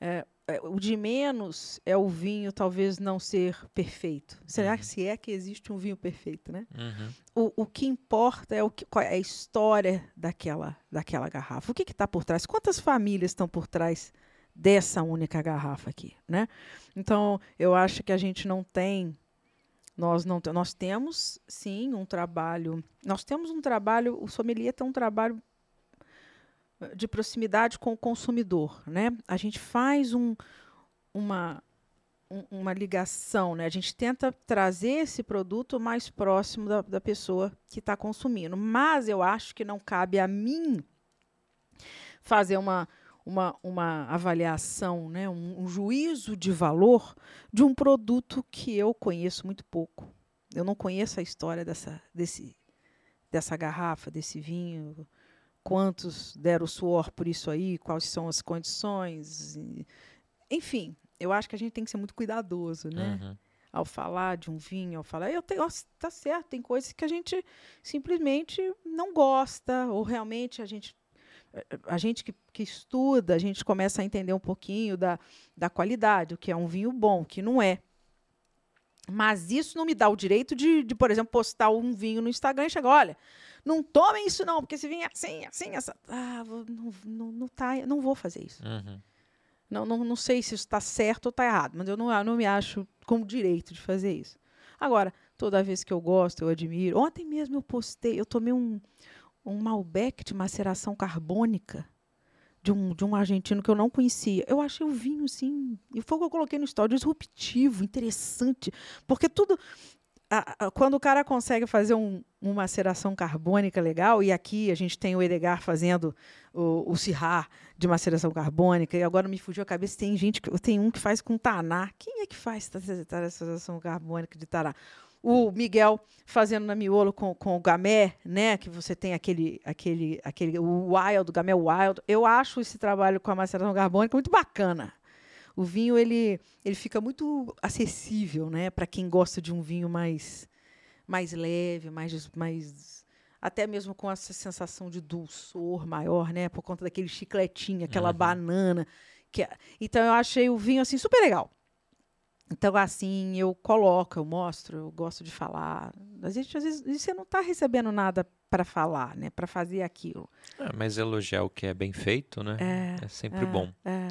Speaker 2: é, o de menos é o vinho talvez não ser perfeito. Será que uhum. se é que existe um vinho perfeito, né? Uhum. O, o que importa é o que, é a história daquela, daquela garrafa. O que está por trás? Quantas famílias estão por trás dessa única garrafa aqui, né? Então eu acho que a gente não tem nós não nós temos sim um trabalho, nós temos um trabalho, o sommelier tem um trabalho de proximidade com o consumidor, né? A gente faz um, uma uma ligação, né? A gente tenta trazer esse produto mais próximo da, da pessoa que está consumindo. Mas eu acho que não cabe a mim fazer uma, uma, uma avaliação, né, um, um juízo de valor de um produto que eu conheço muito pouco. Eu não conheço a história dessa, desse, dessa garrafa, desse vinho, quantos deram suor por isso aí, quais são as condições. Enfim, eu acho que a gente tem que ser muito cuidadoso, né? Uhum. Ao falar de um vinho, ao falar, eu tenho, tá certo, tem coisas que a gente simplesmente não gosta, ou realmente a gente a gente que, que, estuda, a gente começa a entender um pouquinho da, da qualidade, o que é um vinho bom, o que não é. Mas isso não me dá o direito de, de por exemplo, postar um vinho no Instagram e chegar, olha, não tomem isso não, porque vinho é assim, assim, essa. Ah, não, não, não, tá, não vou fazer isso. Uhum. Não, não, não sei se isso está certo ou está errado, mas eu não, eu não me acho com direito de fazer isso. Agora, toda vez que eu gosto, eu admiro. Ontem mesmo eu postei, eu tomei um, um Malbec de maceração carbônica de um, de um argentino que eu não conhecia. Eu achei o vinho, assim, e foi o que eu coloquei no story, disruptivo, interessante, porque tudo... A, a, quando o cara consegue fazer um, uma maceração carbônica legal, e aqui a gente tem o Edgar fazendo o, o de maceração carbônica, e agora me fugiu a cabeça, tem gente que tem um que faz com taná. Quem é que faz maceração carbônica de taná? o Miguel fazendo na miolo com, com o gamé, né? Que você tem aquele, aquele, aquele o wild, o gamé wild. Eu acho esse trabalho com a maceração carbônica muito bacana. O vinho ele, ele fica muito acessível, né? Para quem gosta de um vinho mais, mais leve, mais, mais até mesmo com essa sensação de dulçor maior, né? Por conta daquele chicletinho, aquela uhum. banana. Que, é, então eu achei o vinho assim super legal. Então, assim, eu coloco, eu mostro, eu gosto de falar. A gente, às vezes, você não está recebendo nada para falar, né? Para fazer aquilo.
Speaker 1: É, mas elogiar o que é bem feito, né? É, é sempre é, bom. É.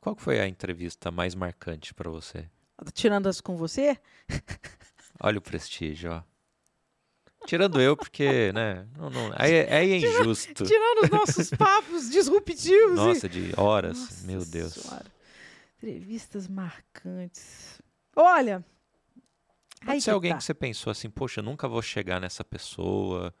Speaker 1: E qual foi a entrevista mais marcante para você?
Speaker 2: Tirando as com você?
Speaker 1: Olha o prestígio, ó. Tirando eu, porque, né? Não, não, aí, é, aí é injusto.
Speaker 2: Tirando, os nossos papos disruptivos.
Speaker 1: Nossa, de horas. Nossa meu Deus. Senhora.
Speaker 2: Entrevistas marcantes. Olha.
Speaker 1: Pode ser alguém tá. que você pensou assim, poxa, nunca vou chegar nessa pessoa.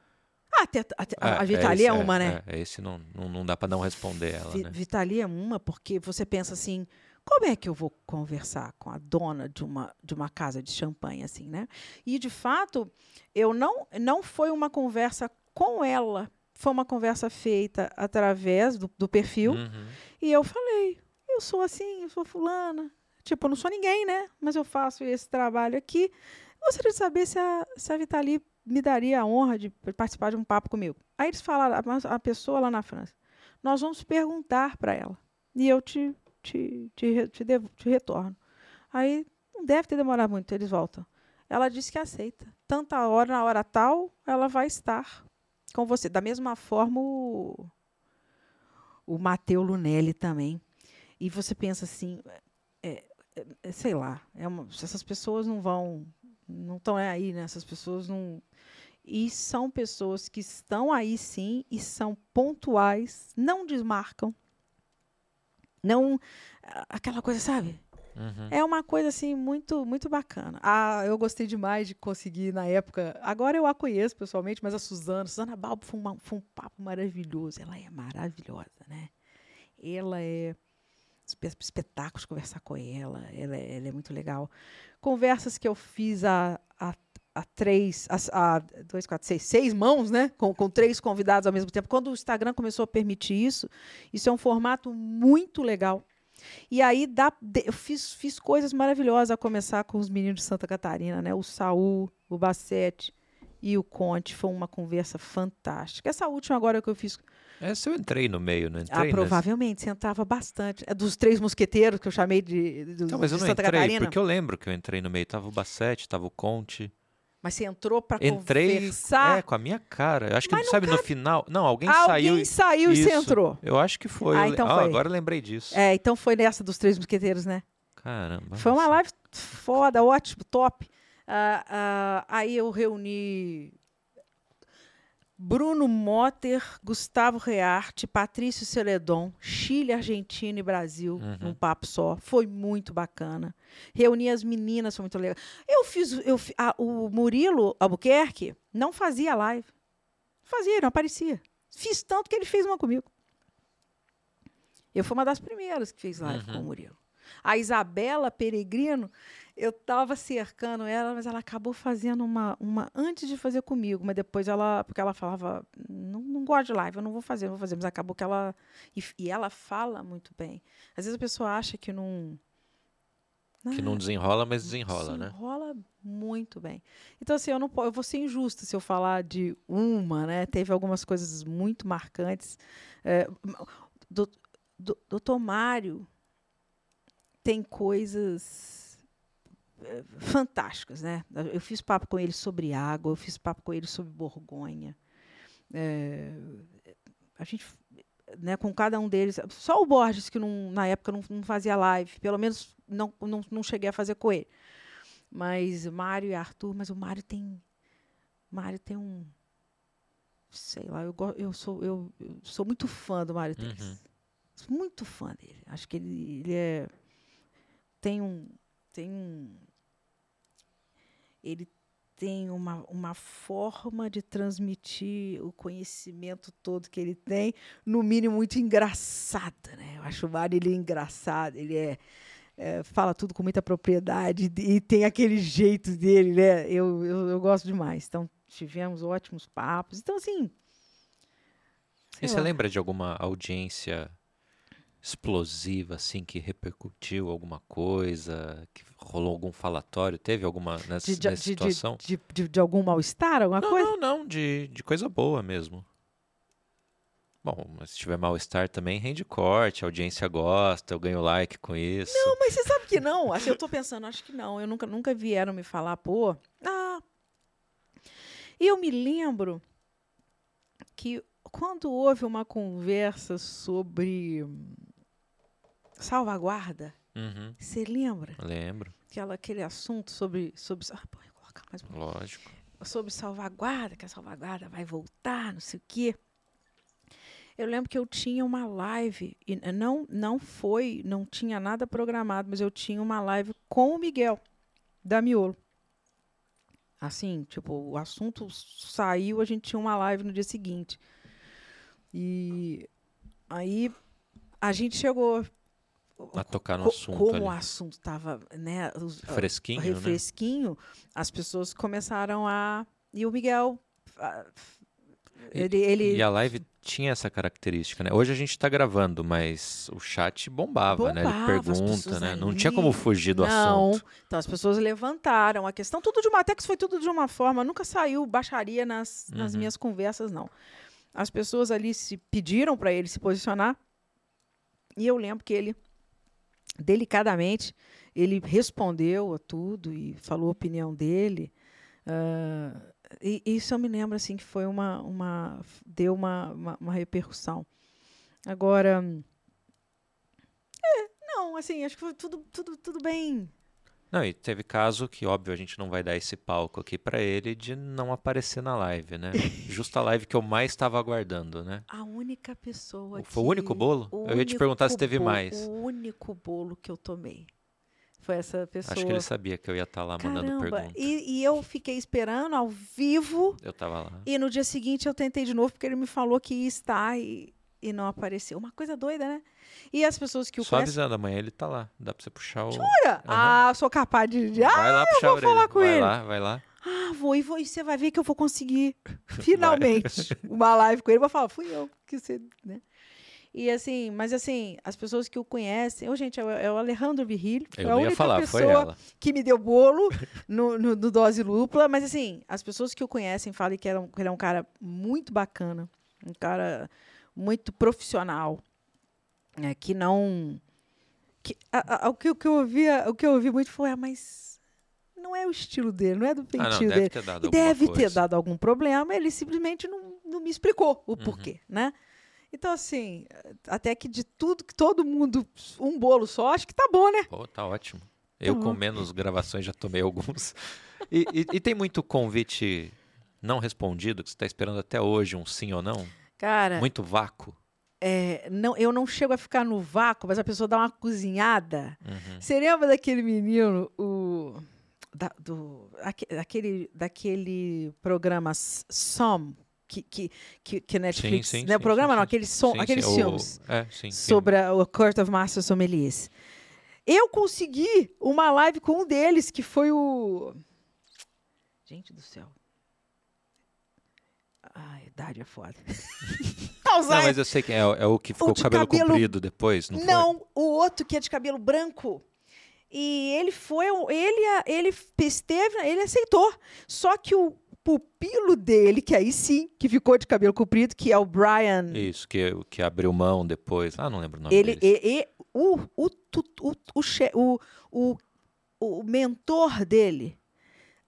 Speaker 2: Ah, até, até, é, a Vitali é, é uma, né?
Speaker 1: É, esse não, não, não dá para não responder ela. Vi, né?
Speaker 2: Vitali é uma, porque você pensa assim, como é que eu vou conversar com a dona de uma, de uma casa de champanhe, assim, né? E, de fato, eu não, não foi uma conversa com ela, foi uma conversa feita através do, do perfil. Uhum. E eu falei, eu sou assim, eu sou fulana. Tipo, eu não sou ninguém, né? Mas eu faço esse trabalho aqui. Gostaria de saber se a, se a Vitali me daria a honra de participar de um papo comigo. Aí eles falaram, a, pessoa lá na França, nós vamos perguntar para ela. E eu te, te, te, te, devo, te retorno. Aí não deve ter demorado muito, eles voltam. Ela disse que aceita. Tanta hora, na hora tal, ela vai estar com você. Da mesma forma, o, o Mateu Lunelli também. E você pensa assim, é, é, sei lá, é uma, essas pessoas não vão, não estão aí, né? Essas pessoas não. E são pessoas que estão aí sim e são pontuais, não desmarcam. Não. Aquela coisa, sabe?
Speaker 1: Uhum.
Speaker 2: É uma coisa assim muito muito bacana. Ah, eu gostei demais de conseguir na época. Agora eu a conheço pessoalmente, mas a Suzana, Suzana Balbo foi, uma, foi um papo maravilhoso. Ela é maravilhosa, né? Ela é espetáculos conversar com ela. Ela é, ela é muito legal. Conversas que eu fiz a, a, a três, a, a dois, quatro, seis, seis mãos, né? Com, com três convidados ao mesmo tempo. Quando o Instagram começou a permitir isso, isso é um formato muito legal. E aí dá, eu fiz, fiz coisas maravilhosas a começar com os meninos de Santa Catarina, né? O Saul, o Bassete e o Conte. Foi uma conversa fantástica. Essa última agora que eu fiz
Speaker 1: essa eu entrei no meio, não entrei?
Speaker 2: Ah, provavelmente, você entrava bastante. É dos três mosqueteiros que eu chamei de, de,
Speaker 1: não, mas eu
Speaker 2: não
Speaker 1: Santa
Speaker 2: entrei, Catarina.
Speaker 1: porque eu lembro que eu entrei no meio. Tava o Bassete, tava o Conte.
Speaker 2: Mas você entrou para
Speaker 1: Entrei,
Speaker 2: conversar?
Speaker 1: É, com a minha cara. Eu acho que,
Speaker 2: Mas
Speaker 1: sabe,
Speaker 2: não
Speaker 1: no final... Não, alguém,
Speaker 2: Alguém
Speaker 1: saiu... e-
Speaker 2: saiu e você entrou.
Speaker 1: Eu acho que foi.
Speaker 2: Ah,
Speaker 1: Eu
Speaker 2: então
Speaker 1: Ah,
Speaker 2: foi.
Speaker 1: agora eu lembrei disso.
Speaker 2: É, então foi nessa dos três mosqueteiros, né?
Speaker 1: Caramba.
Speaker 2: Foi uma live foda, ótimo, top. Ah, ah, aí eu reuni Bruno Motter, Gustavo Rearte, Patrício Celedon, Chile, Argentina e Brasil,
Speaker 1: Uhum.
Speaker 2: num papo só. Foi muito bacana. Reuni as meninas, foi muito legal. Eu fiz. Eu, ah, o Murilo Albuquerque não fazia live. Fazia, não aparecia. Fiz tanto que ele fez uma comigo. Eu fui uma das primeiras que fez live
Speaker 1: Uhum.
Speaker 2: com o Murilo. A Isabela Peregrino, eu estava cercando ela, mas ela acabou fazendo uma, uma antes de fazer comigo, mas depois ela, porque ela falava, não, não gosto de live, eu não vou fazer, não vou fazer, mas acabou que ela e, e ela fala muito bem. Às vezes a pessoa acha que não
Speaker 1: Que não desenrola, mas desenrola, né?
Speaker 2: Desenrola muito bem. Então, assim, eu não eu vou ser injusta se eu falar de uma, né? Teve algumas coisas muito marcantes. É, do, do, doutor Mário tem coisas fantásticas, né? Eu fiz papo com ele sobre água, eu fiz papo com ele sobre Borgonha. É, a gente, né, com cada um deles, só o Borges que não, na época não, não fazia live, pelo menos não, não, não cheguei a fazer com ele. Mas Mário e Arthur, mas o Mário tem Mário tem um sei lá, eu, eu sou eu, eu sou muito fã do Mário Tex.
Speaker 1: Uhum.
Speaker 2: Sou Muito fã dele. Acho que ele, ele é tem um tem um ele tem uma, uma forma de transmitir o conhecimento todo que ele tem, no mínimo muito engraçada, né? Eu acho o Mário ele é engraçado, ele é, é, fala tudo com muita propriedade e tem aquele jeito dele, né? Eu, eu, eu gosto demais. Então tivemos ótimos papos. Então assim,
Speaker 1: E você
Speaker 2: lá.
Speaker 1: lembra de alguma audiência explosiva, assim, que repercutiu alguma coisa, que rolou algum falatório? Teve alguma nessa,
Speaker 2: de, de,
Speaker 1: nessa situação?
Speaker 2: de, de, de algum mal-estar, alguma
Speaker 1: Não,
Speaker 2: coisa?
Speaker 1: não, não, de, de coisa boa mesmo. Bom, mas se tiver mal-estar também, rende corte, a audiência gosta, eu ganho like com isso.
Speaker 2: Não, mas você sabe que não. Assim, eu tô pensando, acho que não. Eu nunca, nunca vieram me falar, pô. Ah. E eu me lembro que quando houve uma conversa sobre salvaguarda,
Speaker 1: Uhum,
Speaker 2: você lembra?
Speaker 1: lembro,
Speaker 2: Aquela, aquele assunto sobre. sobre ah, pô, eu colocar mais um
Speaker 1: lógico.
Speaker 2: sobre salvaguarda, que a salvaguarda vai voltar, não sei o quê. Eu lembro que eu tinha uma live, e não, não foi, não tinha nada programado, mas eu tinha uma live com o Miguel, da Miolo. Assim, tipo, o assunto saiu, a gente tinha uma live no dia seguinte. E aí a gente chegou.
Speaker 1: A tocar no
Speaker 2: co-
Speaker 1: assunto
Speaker 2: como
Speaker 1: ali.
Speaker 2: o assunto estava, né? os-
Speaker 1: Fresquinho, né?
Speaker 2: refresquinho, as pessoas começaram a. E o Miguel. ah,
Speaker 1: E-
Speaker 2: Ele. ele
Speaker 1: E a live tinha essa característica, né? Hoje a gente tá gravando, mas o chat bombava, né? Ele
Speaker 2: Bombava,
Speaker 1: pergunta, né? Não
Speaker 2: ali-
Speaker 1: tinha como fugir do
Speaker 2: não.
Speaker 1: assunto.
Speaker 2: Então as pessoas levantaram a questão, tudo de uma. Até que foi tudo de uma forma. Nunca saiu baixaria nas, nas
Speaker 1: Uhum.
Speaker 2: minhas conversas, não. As pessoas ali se pediram para ele se posicionar. E eu lembro que ele, delicadamente, ele respondeu a tudo e falou a opinião dele. Ah, e isso eu me lembro assim que foi uma, uma deu uma, uma, uma repercussão. Agora, é, Não, assim, acho que foi tudo, tudo, tudo bem.
Speaker 1: Não, e teve caso que, óbvio, a gente não vai dar esse palco aqui pra ele de não aparecer na live, né? Justa a live que eu mais estava aguardando, né?
Speaker 2: A única pessoa
Speaker 1: Foi o
Speaker 2: que-
Speaker 1: único bolo?
Speaker 2: o
Speaker 1: Eu ia te perguntar se
Speaker 2: único
Speaker 1: teve
Speaker 2: bolo-
Speaker 1: mais.
Speaker 2: O único bolo que eu tomei foi essa pessoa.
Speaker 1: Acho que ele sabia que eu ia estar lá mandando
Speaker 2: Caramba,
Speaker 1: pergunta.
Speaker 2: e, e eu fiquei esperando ao vivo
Speaker 1: Eu tava lá.
Speaker 2: e no dia seguinte eu tentei de novo porque ele me falou que ia estar e, e não apareceu. Uma coisa doida, né? E as pessoas que o
Speaker 1: Só
Speaker 2: conhecem...
Speaker 1: avisando, amanhã ele tá lá. Dá pra você puxar o.
Speaker 2: Jura? Ah, sou capaz de... de- Ah,
Speaker 1: vai lá puxar a
Speaker 2: vou falar com
Speaker 1: vai
Speaker 2: ele.
Speaker 1: lá, vai lá.
Speaker 2: ah, vou e vou, e você vai ver que eu vou conseguir finalmente uma live com ele. Vou falar, fui eu que você, né? E assim, mas assim, as pessoas que o conhecem, ô gente, é o, é Alejandro Virrilho,
Speaker 1: Eu
Speaker 2: a
Speaker 1: não ia
Speaker 2: única
Speaker 1: falar,
Speaker 2: pessoa que me deu bolo no, no, no dose lúpula, mas assim, as pessoas que o conhecem falam que, era um- que ele é um cara muito bacana, um cara muito profissional, né, que não que, a- a- o, que, o que eu ouvia, o que eu ouvi muito foi, ah, mas não é o estilo dele, não é do
Speaker 1: Ah, não,
Speaker 2: dele.
Speaker 1: deve ter dado
Speaker 2: E deve ter
Speaker 1: coisa.
Speaker 2: dado algum problema, ele simplesmente não, não me explicou o
Speaker 1: Uhum.
Speaker 2: porquê, né? Então, assim, até que de tudo que todo mundo, um bolo só, acho que tá bom, né?
Speaker 1: Pô, tá ótimo. Eu,
Speaker 2: bom.
Speaker 1: com menos gravações, já tomei alguns. E, e- e tem muito convite não respondido, que você tá esperando até hoje, um sim ou não?
Speaker 2: Cara,
Speaker 1: Muito vácuo.
Speaker 2: é, não, eu não chego a ficar no vácuo, mas a pessoa dá uma cozinhada.
Speaker 1: Uhum.
Speaker 2: Você lembra daquele menino, o. Da, do, aque- daquele, daquele programa Som, que, que, que, que Netflix.
Speaker 1: sim,
Speaker 2: né?
Speaker 1: sim,
Speaker 2: programa
Speaker 1: sim,
Speaker 2: não,
Speaker 1: sim.
Speaker 2: aqueles, som,
Speaker 1: Sim,
Speaker 2: aqueles
Speaker 1: sim, o-
Speaker 2: filmes.
Speaker 1: É, sim.
Speaker 2: sobre a- o Court of Master Sommeliers. Eu consegui uma live com um deles, que foi o. Gente do céu. Ai, idade é foda.
Speaker 1: Não, mas eu sei que é, é o que ficou com o
Speaker 2: de
Speaker 1: cabelo,
Speaker 2: cabelo-
Speaker 1: comprido depois, não, foi?
Speaker 2: Não, o outro que é de cabelo branco. E ele foi, ele, ele esteve, ele aceitou. Só que o pupilo dele, que aí sim, que ficou de cabelo comprido, que é o Brian.
Speaker 1: Isso, que, que abriu mão depois. Ah, não lembro o nome
Speaker 2: Ele,
Speaker 1: deles.
Speaker 2: e, e- o, o, o, o, o, o, o mentor dele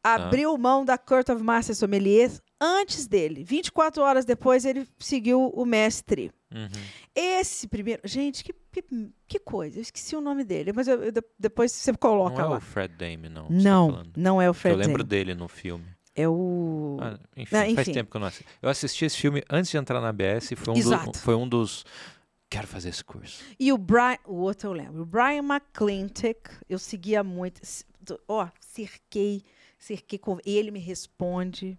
Speaker 2: abriu mão da Court of Master Sommeliers antes dele. 24 horas depois, ele seguiu o mestre.
Speaker 1: Uhum.
Speaker 2: Esse primeiro. Gente, que, que, que coisa. Eu esqueci o nome dele, mas eu- eu de- depois você coloca
Speaker 1: Não é
Speaker 2: lá.
Speaker 1: o Fred Dame, não. tá
Speaker 2: Não, não é o Fred
Speaker 1: Eu lembro
Speaker 2: Dame.
Speaker 1: dele no filme.
Speaker 2: É o.
Speaker 1: Ah, enfim,
Speaker 2: Ah,
Speaker 1: faz
Speaker 2: enfim.
Speaker 1: tempo que eu não assisti. Eu assisti esse filme antes de entrar na ABS e foi um, do, foi um dos. Quero fazer esse curso.
Speaker 2: E o Brian. O outro eu lembro. O Brian McClintock, eu seguia muito. Ó, cerquei, cerquei com. Ele me responde.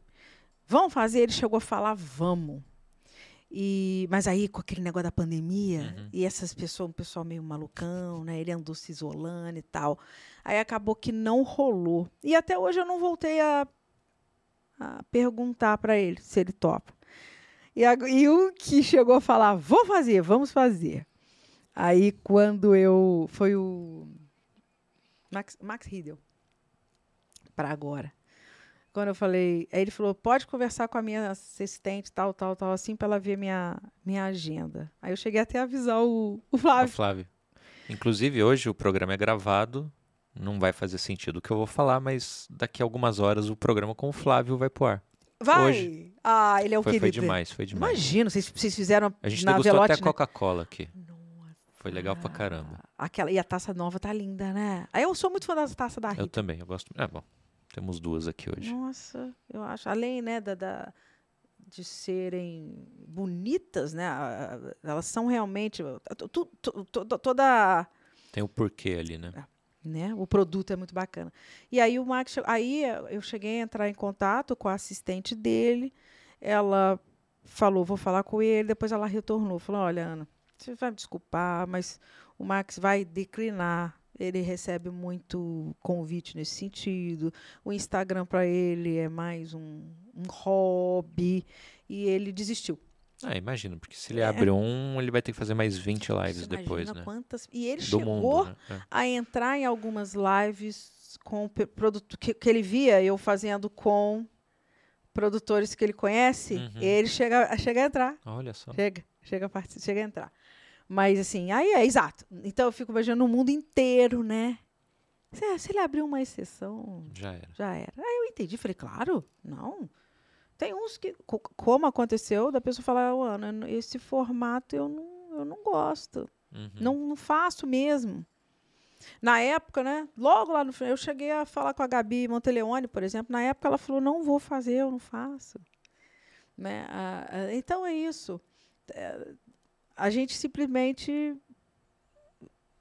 Speaker 2: Vamos fazer? Ele chegou a falar, vamos. E, mas aí, com aquele negócio da pandemia,
Speaker 1: Uhum.
Speaker 2: e essas pessoas, um pessoal meio malucão, né? Ele andou se isolando e tal. Aí acabou que não rolou. E até hoje eu não voltei a, a perguntar para ele se ele topa. E, ag- e o que chegou a falar, vou fazer, vamos fazer. Aí quando eu. Foi o. Max, Max Riedel. Para agora. Quando eu falei. Aí ele falou: pode conversar com a minha assistente, tal, tal, tal, assim, para ela ver minha, minha agenda. Aí eu cheguei até a avisar o, o Flávio.
Speaker 1: Flávio. Inclusive, hoje o programa é gravado. Não vai fazer sentido o que eu vou falar, mas daqui a algumas horas o programa com o Flávio vai pro ar.
Speaker 2: Vai!
Speaker 1: hoje.
Speaker 2: Ah, ele é o
Speaker 1: Foi,
Speaker 2: querido.
Speaker 1: foi demais, foi demais.
Speaker 2: Imagina, vocês, vocês fizeram
Speaker 1: A gente
Speaker 2: na
Speaker 1: degustou
Speaker 2: Velote,
Speaker 1: até
Speaker 2: né?
Speaker 1: Coca-Cola aqui. Foi legal pra caramba.
Speaker 2: Aquela, e a taça nova tá linda, né? Aí eu sou muito fã das taças da
Speaker 1: Eu
Speaker 2: Rita.
Speaker 1: também, eu gosto. É bom. Temos duas aqui hoje.
Speaker 2: Nossa, eu acho. Além, né, da, da- de serem bonitas, né? Elas são realmente. tu- tu- tu- to- toda.
Speaker 1: Tem o porquê ali, né?
Speaker 2: Né? O produto é muito bacana. E aí o Max, aí eu cheguei a entrar em contato com a assistente dele. Ela falou, vou falar com ele. Depois ela retornou, falou, olha, Ana, você vai me desculpar, mas o Max vai declinar. Ele recebe muito convite nesse sentido. O Instagram para ele é mais um, um hobby e ele desistiu.
Speaker 1: Ah, imagina, porque se ele abre um, ele vai ter que fazer mais 20 lives depois, né?
Speaker 2: quantas e ele
Speaker 1: Do
Speaker 2: chegou
Speaker 1: mundo, né? É.
Speaker 2: a entrar em algumas lives com produto que, que ele via eu fazendo com produtores que ele conhece,
Speaker 1: Uhum.
Speaker 2: ele chega, chega a entrar.
Speaker 1: Olha só.
Speaker 2: Chega, chega a, chega a entrar. Mas assim, aí é exato. Então eu fico imaginando o mundo inteiro, né? Se, se ele abrir uma exceção,
Speaker 1: Já era.
Speaker 2: já era. Aí eu entendi, falei, claro, não. Tem uns que, co- como aconteceu, da pessoa falar, "Ô, Ana, esse formato eu não, eu não gosto.
Speaker 1: Uhum.
Speaker 2: Não, não faço mesmo. Na época, né? Logo lá no final, eu cheguei a falar com a Gabi Monteleone, por exemplo. Na época, ela falou: não vou fazer, eu não faço. Né? Ah, então é isso. É, a gente simplesmente.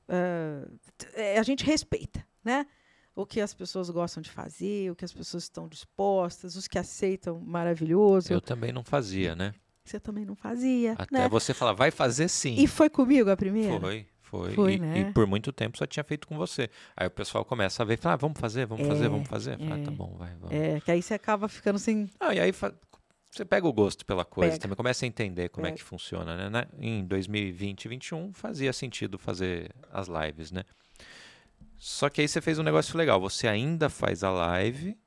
Speaker 2: Uh, a gente respeita, né? O que as pessoas gostam de fazer, o que as pessoas estão dispostas, os que aceitam, maravilhoso.
Speaker 1: Eu também não fazia, né?
Speaker 2: Você também não fazia.
Speaker 1: Até
Speaker 2: né?
Speaker 1: você falar, vai fazer sim.
Speaker 2: E foi comigo a primeira?
Speaker 1: Foi, foi.
Speaker 2: Foi,
Speaker 1: e,
Speaker 2: né?
Speaker 1: e por muito tempo só tinha feito com você. Aí o pessoal começa a ver e fala, ah, vamos fazer, vamos
Speaker 2: É,
Speaker 1: fazer, vamos fazer. Fala,
Speaker 2: é.
Speaker 1: tá bom, vai, vamos.
Speaker 2: É, que aí você acaba ficando sem.
Speaker 1: Ah, e aí você pega o gosto pela coisa,
Speaker 2: Pega.
Speaker 1: também começa a entender como é
Speaker 2: Pega.
Speaker 1: que funciona, né? Em 2020 e 2021 fazia sentido fazer as lives, né? Só que aí você fez um negócio legal, você ainda faz a live,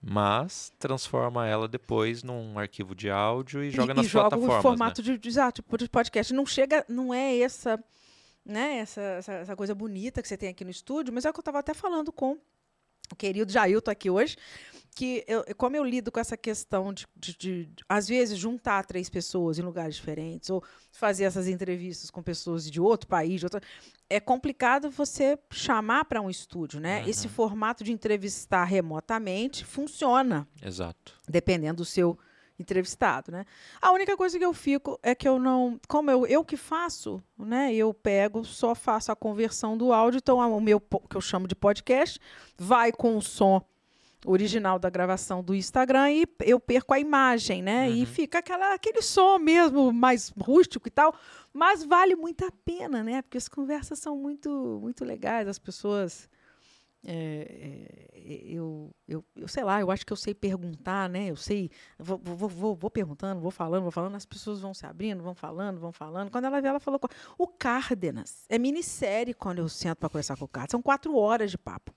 Speaker 1: mas transforma ela depois num arquivo de áudio e joga
Speaker 2: e,
Speaker 1: nas
Speaker 2: e joga
Speaker 1: plataformas,
Speaker 2: o formato
Speaker 1: né?
Speaker 2: de, exato, de podcast. Não chega, não é essa, né, essa, essa, essa coisa bonita que você tem aqui no estúdio, mas é o que eu estava até falando com o querido Jailton aqui hoje, que eu, como eu lido com essa questão de, de, de, às vezes, juntar três pessoas em lugares diferentes, ou fazer essas entrevistas com pessoas de outro país, de outra, é complicado você chamar para um estúdio, né?
Speaker 1: Uhum.
Speaker 2: Esse formato de entrevistar remotamente funciona
Speaker 1: Exato.
Speaker 2: dependendo do seu entrevistado, né? A única coisa que eu fico é que eu não, como eu, eu que faço, né? Eu pego, só faço a conversão do áudio, então o meu que eu chamo de podcast vai com o som original da gravação do Instagram e eu perco a imagem, né? E
Speaker 1: Uhum.
Speaker 2: fica aquela, aquele som mesmo mais rústico e tal, mas vale muito a pena, né? Porque as conversas são muito muito legais, as pessoas é, é, eu, eu, eu sei lá, eu acho que eu sei perguntar, né? Eu sei, vou, vou, vou, vou perguntando, vou falando, vou falando, as pessoas vão se abrindo, vão falando, vão falando. Quando ela vê, ela falou. O Cárdenas é minissérie quando eu sento para conversar com o Cárdenas. São quatro horas de papo.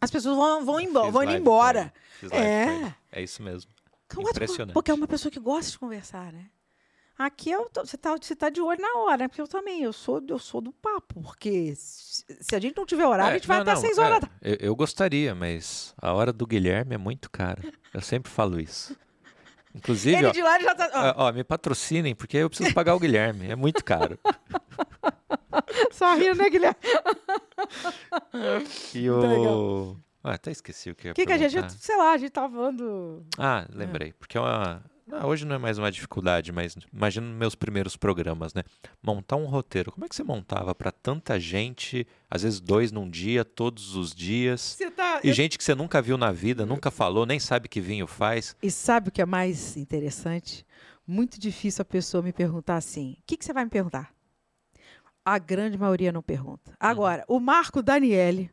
Speaker 2: As pessoas vão, vão, embora, vão indo
Speaker 1: live
Speaker 2: ora.
Speaker 1: com ele, fiz live
Speaker 2: É.
Speaker 1: ele. É isso mesmo. Impressionante.
Speaker 2: Porque é uma pessoa que gosta de conversar, né? Aqui eu tô- você tá, você tá de olho na hora, né? Porque eu também, eu sou, eu sou do papo. Porque se, se a gente não tiver horário,
Speaker 1: É,
Speaker 2: a gente vai
Speaker 1: não,
Speaker 2: até
Speaker 1: não,
Speaker 2: seis horas
Speaker 1: é,
Speaker 2: da tarde.
Speaker 1: eu, eu gostaria, mas a hora do Guilherme é muito cara. Eu sempre falo isso. Inclusive,
Speaker 2: Ele
Speaker 1: ó,
Speaker 2: de lá já tá. ó,
Speaker 1: ó, me patrocinem, porque eu preciso pagar o Guilherme. É muito caro.
Speaker 2: Só rindo, né, Guilherme?
Speaker 1: E o. Ah, até esqueci o que eu ia
Speaker 2: O que, que a gente, sei lá, a gente tá falando.
Speaker 1: Ah, lembrei. Porque é uma. Ah, hoje não é mais uma dificuldade, mas imagina meus primeiros programas, né? Montar um roteiro. Como é que você montava para tanta gente, às vezes dois num dia, todos os dias?
Speaker 2: Tá.
Speaker 1: E
Speaker 2: eu-
Speaker 1: gente que você nunca viu na vida, nunca falou, nem sabe que vinho faz.
Speaker 2: E sabe o que é mais interessante? Muito difícil a pessoa me perguntar assim: o que, que você vai me perguntar? A grande maioria não pergunta. Agora, o Marco Daniele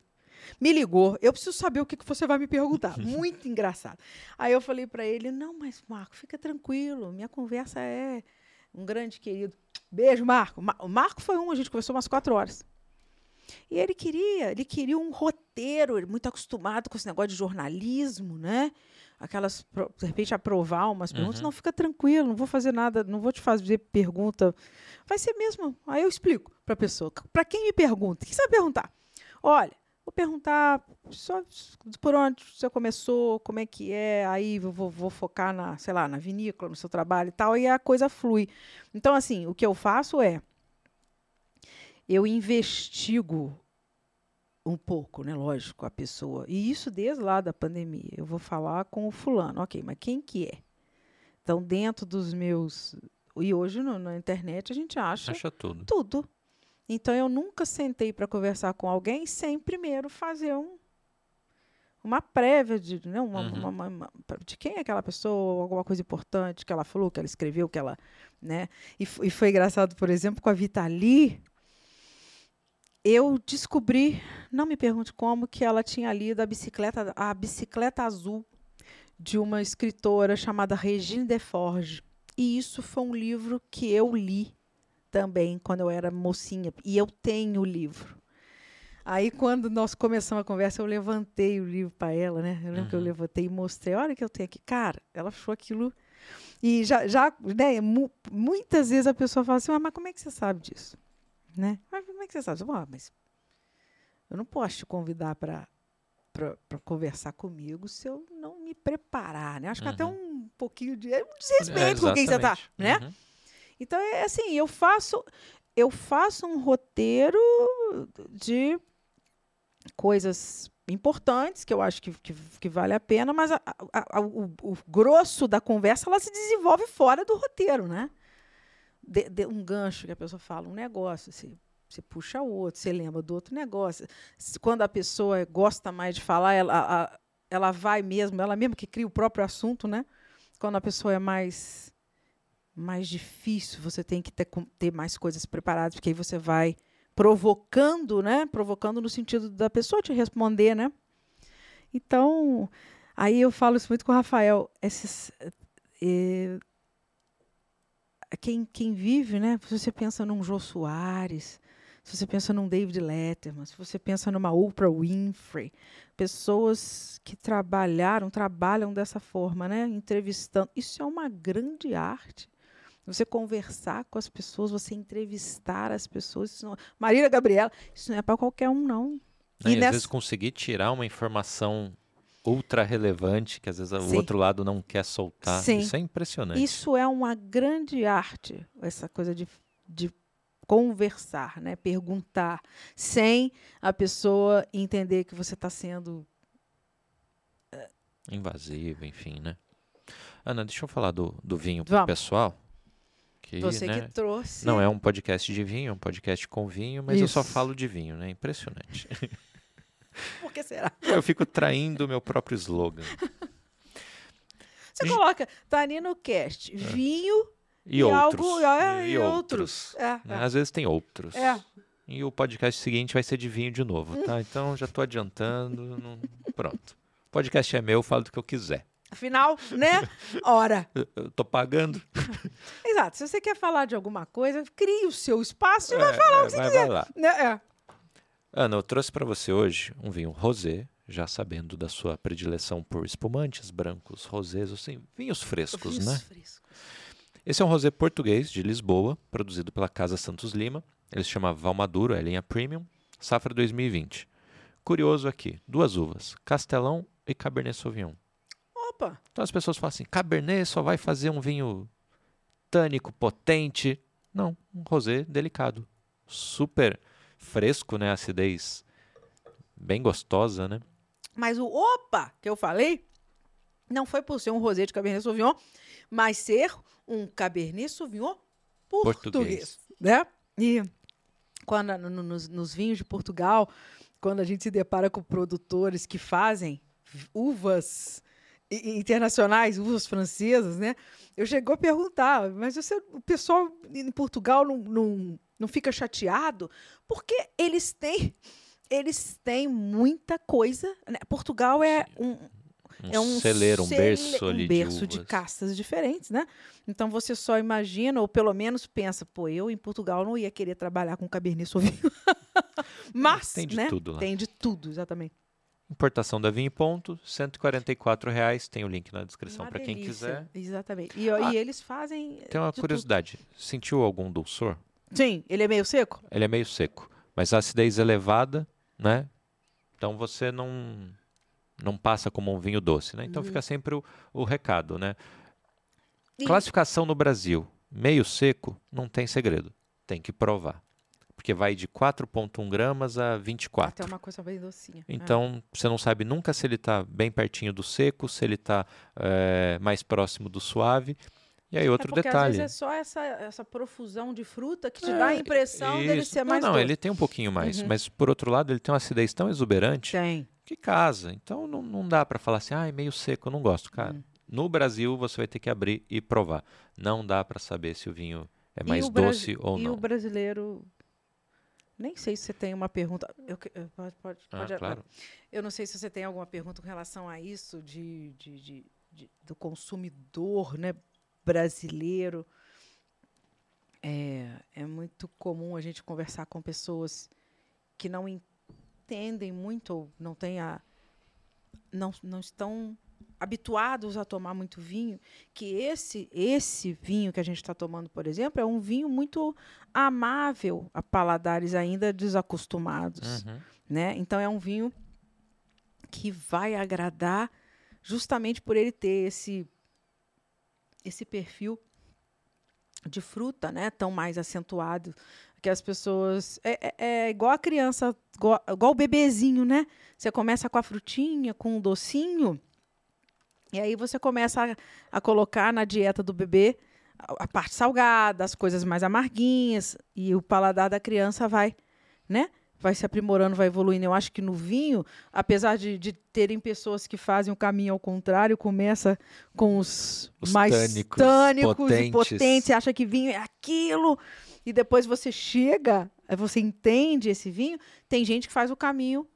Speaker 2: me ligou. Eu preciso saber o que, que você vai me perguntar. Muito engraçado. Aí eu falei para ele: não, mas Marco, fica tranquilo. Minha conversa é um grande querido. Beijo, Marco. Ma- O Marco foi um, a gente conversou umas quatro horas. E ele queria, ele queria um roteiro, ele muito acostumado com esse negócio de jornalismo, né? Aquelas, de repente, aprovar umas perguntas.
Speaker 1: Uhum.
Speaker 2: Não, fica tranquilo, não vou fazer nada, não vou te fazer pergunta. Vai ser mesmo. Aí eu explico para a pessoa. Para quem me pergunta, o que você vai perguntar? Olha, vou perguntar só por onde você começou, como é que é, aí vou, vou focar na, sei lá, na vinícola, no seu trabalho e tal, e a coisa flui. Então, assim, o que eu faço é eu investigo um pouco, né? Lógico, a pessoa. E isso desde lá da pandemia. Eu vou falar com o fulano, ok, mas quem que é? Então, dentro dos meus. E hoje no- na internet a gente acha
Speaker 1: Acha tudo.
Speaker 2: tudo. Então eu nunca sentei para conversar com alguém sem primeiro fazer um, uma prévia de, né, uma-
Speaker 1: Uhum.
Speaker 2: uma- uma- de quem é aquela pessoa, alguma coisa importante que ela falou, que ela escreveu, que ela, né? E, e foi engraçado, por exemplo, com a Vitali, eu descobri, não me pergunte como, que ela tinha lido a bicicleta, a bicicleta azul de uma escritora chamada Regine Deforge. E isso foi um livro que eu li também quando eu era mocinha. E eu tenho o livro. Aí, quando nós começamos a conversa, eu levantei o livro para ela, né? Eu lembro que eu
Speaker 1: Uhum.
Speaker 2: levantei e mostrei. Olha que eu tenho aqui. Cara, ela achou aquilo. E já, já né, mu- muitas vezes a pessoa fala assim, "Ah, mas como é que você sabe disso? Né? Mas como é que você sabe? Eu "Ah, mas eu não posso te convidar para para conversar comigo se eu não me preparar, né? Acho que até
Speaker 1: Uhum.
Speaker 2: um pouquinho de é um desrespeito com quem você tá,
Speaker 1: exatamente.
Speaker 2: né?
Speaker 1: Uhum.
Speaker 2: Então é assim, eu faço eu faço um roteiro de coisas importantes que eu acho que, que, que vale a pena, mas a, a, a, o, o, grosso da conversa ela se desenvolve fora do roteiro, né? De, de um gancho que a pessoa fala, um negócio, você, puxa o outro, você lembra do outro negócio. Quando a pessoa gosta mais de falar, ela, ela vai mesmo, ela mesmo que cria o próprio assunto, né? Quando a pessoa é mais mais difícil, você tem que ter, ter mais coisas preparadas, porque aí você vai provocando, né? Provocando no sentido da pessoa te responder, né? Então, aí eu falo isso muito com o Rafael. Esses, é, quem, quem vive, né? Se você pensa num Jô Soares, se você pensa num David Letterman, se você pensa numa Oprah Winfrey, pessoas que trabalharam, trabalham dessa forma, né? Entrevistando. Isso é uma grande arte. Você conversar com as pessoas, você entrevistar as pessoas. Não... Marília Gabriela, isso não é para qualquer um, não.
Speaker 1: E, e nessa... às vezes conseguir tirar uma informação ultra relevante que às vezes Sim. o outro lado não quer soltar. Sim. Isso é impressionante.
Speaker 2: Isso é uma grande arte, essa coisa de, de conversar, né? perguntar, sem a pessoa entender que você está sendo
Speaker 1: eh, invasivo, enfim, né? Ana, deixa eu falar do, do vinho para o pessoal.
Speaker 2: Que, Você né, que trouxe.
Speaker 1: Não é um podcast de vinho, é um podcast com vinho, mas Isso. eu só falo de vinho, né? Impressionante.
Speaker 2: Por que será?
Speaker 1: Eu fico traindo o meu próprio slogan.
Speaker 2: Você coloca Tanino Cast, é. vinho
Speaker 1: e, e outros. Algo, é, e, e, outros. outros. É, é. Às vezes tem outros.
Speaker 2: É.
Speaker 1: E o podcast seguinte vai ser de vinho de novo, tá? Então já estou adiantando. Não... Pronto. O podcast é meu, eu falo do que eu quiser.
Speaker 2: Afinal, né? Ora.
Speaker 1: Eu tô pagando.
Speaker 2: Exato. Se você quer falar de alguma coisa, crie o seu espaço e é, vai falar é, o que você quiser. Né? É.
Speaker 1: Ana, eu trouxe para você hoje um vinho rosé, já sabendo da sua predileção por espumantes brancos, rosés, assim, vinhos frescos, vinhos né? Frescos. Esse é um rosé português de Lisboa, produzido pela Casa Santos Lima. Ele se chama Valmaduro, é linha Premium, safra 2020. Curioso aqui, duas uvas, Castelão e Cabernet Sauvignon.
Speaker 2: Opa!
Speaker 1: Então as pessoas falam assim: Cabernet só vai fazer um vinho tânico, potente. Não, um rosé delicado. Super fresco, né? Acidez bem gostosa, né?
Speaker 2: Mas o opa que eu falei não foi por ser um rosé de Cabernet Sauvignon, mas ser um Cabernet Sauvignon português, português. né? E quando no, nos, nos vinhos de Portugal, quando a gente se depara com produtores que fazem uvas internacionais, uvas francesas, né? Eu chegou a perguntar, mas você, o pessoal em Portugal não, não, não fica chateado? Porque eles têm, eles têm muita coisa. Né? Portugal é um,
Speaker 1: um é um celeiro, um berço ali
Speaker 2: um berço
Speaker 1: de,
Speaker 2: de, castas diferentes, né? Então você só imagina ou pelo menos pensa, pô, eu em Portugal não ia querer trabalhar com Cabernet Sauvignon. Mas
Speaker 1: tem de
Speaker 2: né?
Speaker 1: tudo lá.
Speaker 2: Tem de tudo, exatamente.
Speaker 1: Importação da Vinho Ponto, 144 reais. Tem o link na descrição para quem quiser.
Speaker 2: Exatamente. E, ah, e, eles fazem.
Speaker 1: Tem uma curiosidade. Sentiu algum dulçor?
Speaker 2: Sim, ele é meio seco?
Speaker 1: Ele é meio seco. Mas a acidez elevada, né? Então você não não passa como um vinho doce, né? Então uhum. fica sempre o, o recado, né? E... Classificação no Brasil. Meio seco, não tem segredo. Tem que provar porque vai de 4,1 gramas a 24.
Speaker 2: Até uma coisa bem docinha.
Speaker 1: É. Então, é. você não sabe nunca se ele está bem pertinho do seco, se ele está é, eh, mais próximo do suave. E aí, outro
Speaker 2: é porque,
Speaker 1: detalhe. Às
Speaker 2: vezes é só essa, essa profusão de fruta que te é, dá a impressão isso. dele ser mais
Speaker 1: Não,
Speaker 2: não
Speaker 1: ele tem um pouquinho mais. Uhum. Mas, por outro lado, ele tem uma acidez tão exuberante
Speaker 2: tem.
Speaker 1: que casa. Então, não, não dá para falar assim, ah, é meio seco, eu não gosto. Cara, uhum. no Brasil, você vai ter que abrir e provar. Não dá para saber se o vinho é mais doce ou não.
Speaker 2: E o brasileiro nem sei se você tem uma pergunta. Eu, pode, pode,
Speaker 1: ah, pode claro.
Speaker 2: Eu não sei se você tem alguma pergunta com relação a isso de, de, de, de do consumidor né, brasileiro. É, é muito comum a gente conversar com pessoas que não entendem muito ou não têm a, não, não estão habituados a tomar muito vinho, que esse esse vinho que a gente está tomando, por exemplo, é um vinho muito amável a paladares ainda desacostumados, uhum. né? Então é um vinho que vai agradar justamente por ele ter esse esse perfil de fruta, né? Tão mais acentuado que as pessoas é, é, é igual a criança, igual, igual, o bebezinho, né? Você começa com a frutinha, com o docinho, e aí você começa a, a colocar na dieta do bebê a, a parte salgada, as coisas mais amarguinhas, e o paladar da criança vai, né? vai se aprimorando, vai evoluindo. Eu acho que no vinho, apesar de, de terem pessoas que fazem o caminho ao contrário, começa com os, os mais tânicos, tânicos potentes. e potentes, acha que vinho é aquilo, e depois você chega, você entende esse vinho. Tem gente que faz o caminho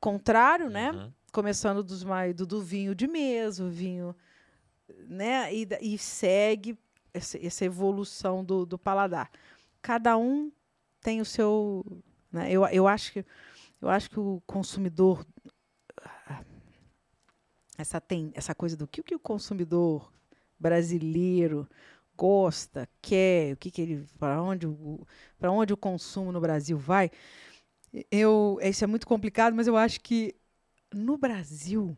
Speaker 2: contrário, né? uhum. né? Começando dos mais, do, do vinho de mesa, o vinho, né? E, e segue essa, essa evolução do, do paladar. Cada um tem o seu né? Eu, eu, acho que, eu acho que o consumidor. Essa, tem, essa coisa do que, o que o consumidor brasileiro gosta, quer, o que, que ele. para onde, para onde o consumo no Brasil vai. Eu, isso é muito complicado, mas eu acho que no Brasil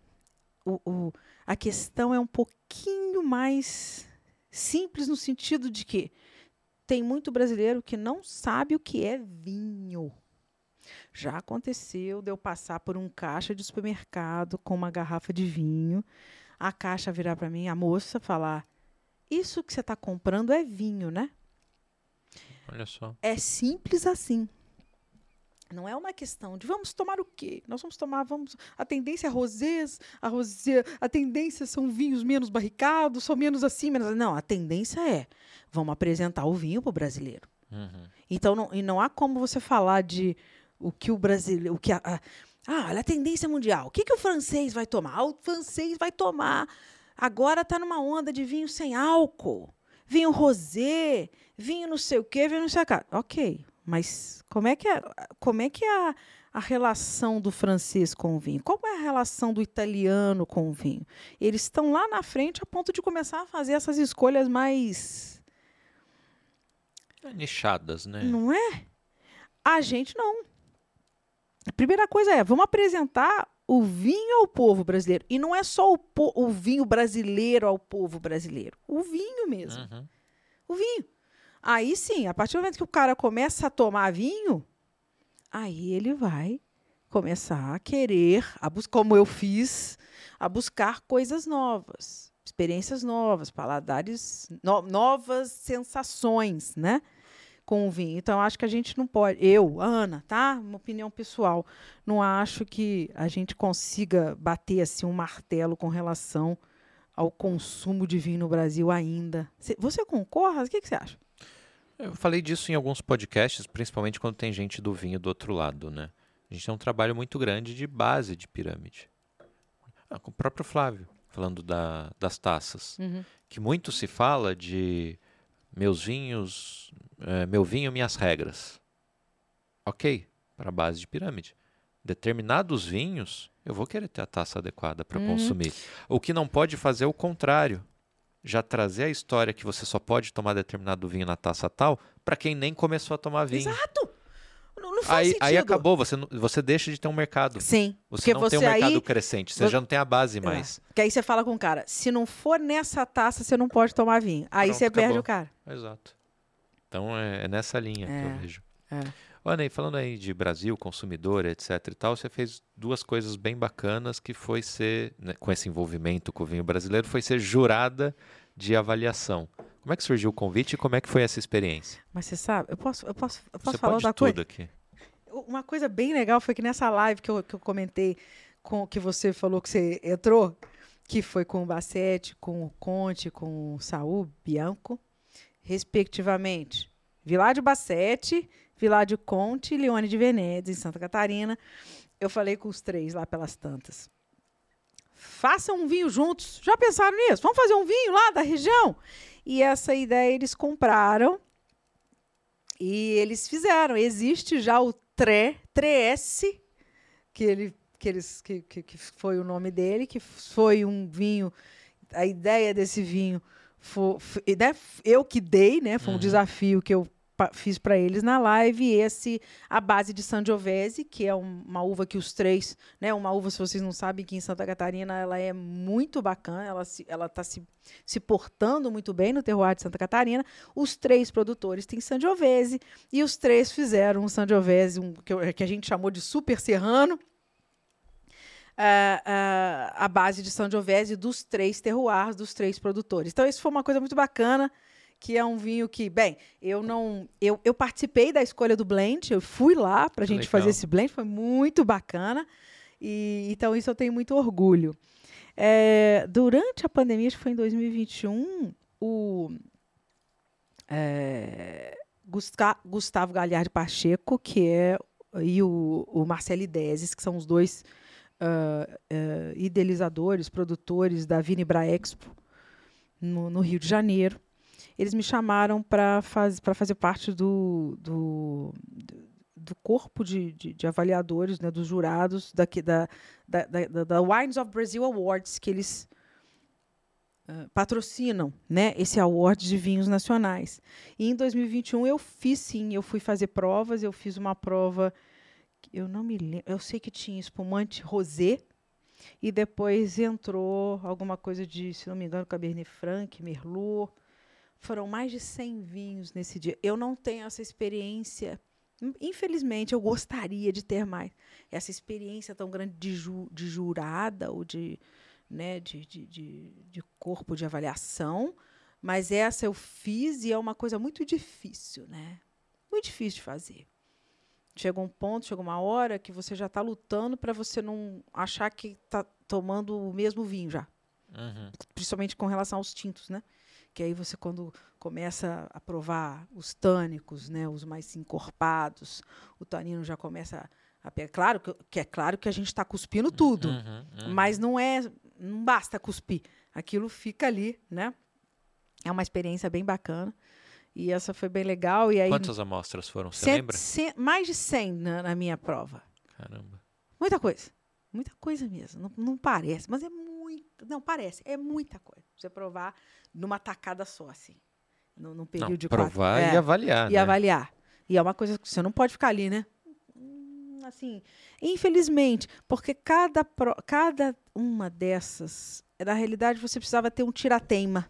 Speaker 2: o, o, a questão é um pouquinho mais simples no sentido de que tem muito brasileiro que não sabe o que é vinho. Já aconteceu de eu passar por um caixa de supermercado com uma garrafa de vinho, a caixa virar para mim, a moça falar: Isso que você está comprando é vinho, né?
Speaker 1: Olha só.
Speaker 2: É simples assim. Não é uma questão de vamos tomar o quê? Nós vamos tomar, vamos. A tendência é rosés, a rosé, a tendência são vinhos menos barricados, são menos assim, menos. Não, a tendência é vamos apresentar o vinho para o brasileiro. Uhum. Então, não, e não há como você falar de o que o brasileiro. O que a, a, ah, olha a tendência mundial. O que, que o francês vai tomar? Ah, o francês vai tomar. Agora está numa onda de vinho sem álcool. Vinho rosé, vinho não sei o quê, vinho não sei o quê. Ok, mas como é que é, como é, que é a, a relação do francês com o vinho? Como é a relação do italiano com o vinho? Eles estão lá na frente a ponto de começar a fazer essas escolhas mais.
Speaker 1: Nichadas, né?
Speaker 2: Não é? A gente não. A primeira coisa é, vamos apresentar o vinho ao povo brasileiro. E não é só o, o vinho brasileiro ao povo brasileiro. O vinho mesmo. Uhum. O vinho. Aí sim, a partir do momento que o cara começa a tomar vinho, aí ele vai começar a querer, a como eu fiz, a buscar coisas novas, experiências novas, paladares, no novas sensações, né? com o vinho. Então, acho que a gente não pode, eu, Ana, tá? Uma opinião pessoal, não acho que a gente consiga bater assim um martelo com relação ao consumo de vinho no Brasil ainda. Você concorda? O que, que você acha?
Speaker 1: Eu falei disso em alguns podcasts, principalmente quando tem gente do vinho do outro lado, né? A gente tem um trabalho muito grande de base de pirâmide. Ah, com o próprio Flávio, falando da, das taças. Uhum. Que muito se fala de meus vinhos, é, meu vinho, minhas regras. Ok, para a base de pirâmide. Determinados vinhos, eu vou querer ter a taça adequada para uhum. consumir. O que não pode fazer é o contrário. Já trazer a história que você só pode tomar determinado vinho na taça tal para quem nem começou a tomar vinho.
Speaker 2: Exato! Não, não faz
Speaker 1: aí,
Speaker 2: sentido.
Speaker 1: aí acabou, você, você deixa de ter um mercado.
Speaker 2: Sim.
Speaker 1: Você não você tem um mercado aí, crescente, você já não tem a base é. mais.
Speaker 2: Porque aí você fala com o cara, se não for nessa taça, você não pode tomar vinho. Aí Pronto, você acabou. perde o cara.
Speaker 1: Exato. Então é, é nessa linha é, que eu é, vejo.
Speaker 2: É.
Speaker 1: Olha, e falando aí de Brasil, consumidor, etc e tal, você fez duas coisas bem bacanas que foi ser, né, com esse envolvimento com o vinho brasileiro, foi ser jurada de avaliação. Como é que surgiu o convite e como é que foi essa experiência?
Speaker 2: Mas você sabe, eu posso, eu posso, eu posso
Speaker 1: você
Speaker 2: falar
Speaker 1: pode
Speaker 2: da
Speaker 1: tudo
Speaker 2: coisa?
Speaker 1: aqui.
Speaker 2: Uma coisa bem legal foi que nessa live que eu, que eu comentei, com que você falou que você entrou, que foi com o Bassetti, com o Conte, com o Saul Bianco, respectivamente. Viládio Bassetti, Viládio Conte e Leone de Venezia, em Santa Catarina. Eu falei com os três lá pelas tantas. Façam um vinho juntos. Já pensaram nisso? Vamos fazer um vinho lá da região? E essa ideia eles compraram e eles fizeram. Existe já o Tre, Treesse, que ele que, eles, que, que, que foi o nome dele, que foi um vinho. A ideia desse vinho foi, foi né, eu que dei, né? Foi um uhum. desafio que eu fiz para eles na live esse a base de Sangiovese, que é um, uma uva que os três, né, uma uva se vocês não sabem que em Santa Catarina ela é muito bacana, ela se, ela está se, se portando muito bem no terroir de Santa Catarina. Os três produtores têm Sangiovese e os três fizeram um Sangiovese um, que, que a gente chamou de super serrano. Uh, uh, a base de Sangiovese dos três terroirs, dos três produtores. Então, isso foi uma coisa muito bacana que é um vinho que, bem, eu não. Eu, eu participei da escolha do blend, eu fui lá para a gente legal. fazer esse blend, foi muito bacana. E, então, isso eu tenho muito orgulho. É, durante a pandemia, acho que foi em 2021, o é, Gustavo Galhardo Pacheco, que é, e o, o Marcelo Idezes, que são os dois uh, uh, idealizadores, produtores da Vinibra Expo, no, no Rio de Janeiro eles me chamaram para faz, fazer parte do, do, do corpo de, de, de, avaliadores, né, dos jurados daqui, da, da, da, da Wines of Brazil Awards, que eles uh, patrocinam né, esse award de vinhos nacionais. E em 2021 eu fiz sim, eu fui fazer provas, eu fiz uma prova, eu não me lembro, eu sei que tinha espumante rosé, e depois entrou alguma coisa de, se não me engano, Cabernet Franc, Merlot, foram mais de 100 vinhos nesse dia. Eu não tenho essa experiência. Infelizmente, eu gostaria de ter mais. Essa experiência tão grande de, ju, de jurada ou de, né, de, de, de, de corpo de avaliação. Mas essa eu fiz e é uma coisa muito difícil, né? Muito difícil de fazer. Chega um ponto, chega uma hora que você já está lutando para você não achar que está tomando o mesmo vinho já. Uhum. Principalmente com relação aos tintos, né? Que aí você quando começa a provar os tânicos, né, os mais encorpados, o tanino já começa a pegar. Claro que, que é claro que a gente está cuspindo tudo, uhum, uhum. mas não é, não basta cuspir. Aquilo fica ali, né? É uma experiência bem bacana. E essa foi bem legal. E aí,
Speaker 1: Quantas amostras foram? Você
Speaker 2: cent,
Speaker 1: lembra?
Speaker 2: Cent, mais de 100 na, na, minha prova.
Speaker 1: Caramba.
Speaker 2: Muita coisa. Muita coisa mesmo. Não, não parece, mas é muito. Não, parece. É muita coisa. Você provar numa tacada só, assim. Num, num período
Speaker 1: não,
Speaker 2: de
Speaker 1: provar
Speaker 2: quatro.
Speaker 1: e é, avaliar.
Speaker 2: E
Speaker 1: né?
Speaker 2: avaliar. E é uma coisa que você não pode ficar ali, né? Hum, assim, infelizmente, porque cada, pro, cada uma dessas, na realidade, você precisava ter um tirateima.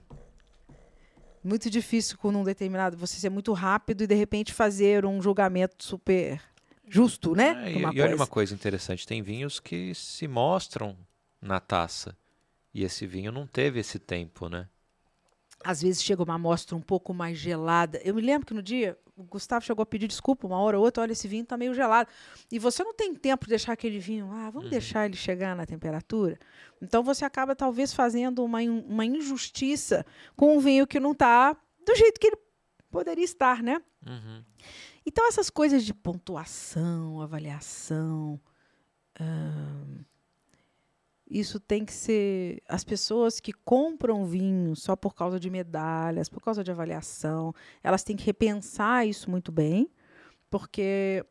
Speaker 2: Muito difícil com um determinado, você ser muito rápido e de repente fazer um julgamento super justo, né?
Speaker 1: É, e, e olha uma coisa interessante, tem vinhos que se mostram na taça. E esse vinho não teve esse tempo, né?
Speaker 2: às vezes chega uma amostra um pouco mais gelada. Eu me lembro que no dia o Gustavo chegou a pedir desculpa uma hora ou outra, olha, esse vinho está meio gelado. E você não tem tempo de deixar aquele vinho, ah, vamos uhum. deixar ele chegar na temperatura. Então você acaba talvez fazendo uma, uma injustiça com um vinho que não está do jeito que ele poderia estar, né? Uhum. Então essas coisas de pontuação, avaliação, hum, isso tem que ser. As pessoas que compram vinho só por causa de medalhas, por causa de avaliação, elas têm que repensar isso muito bem, porque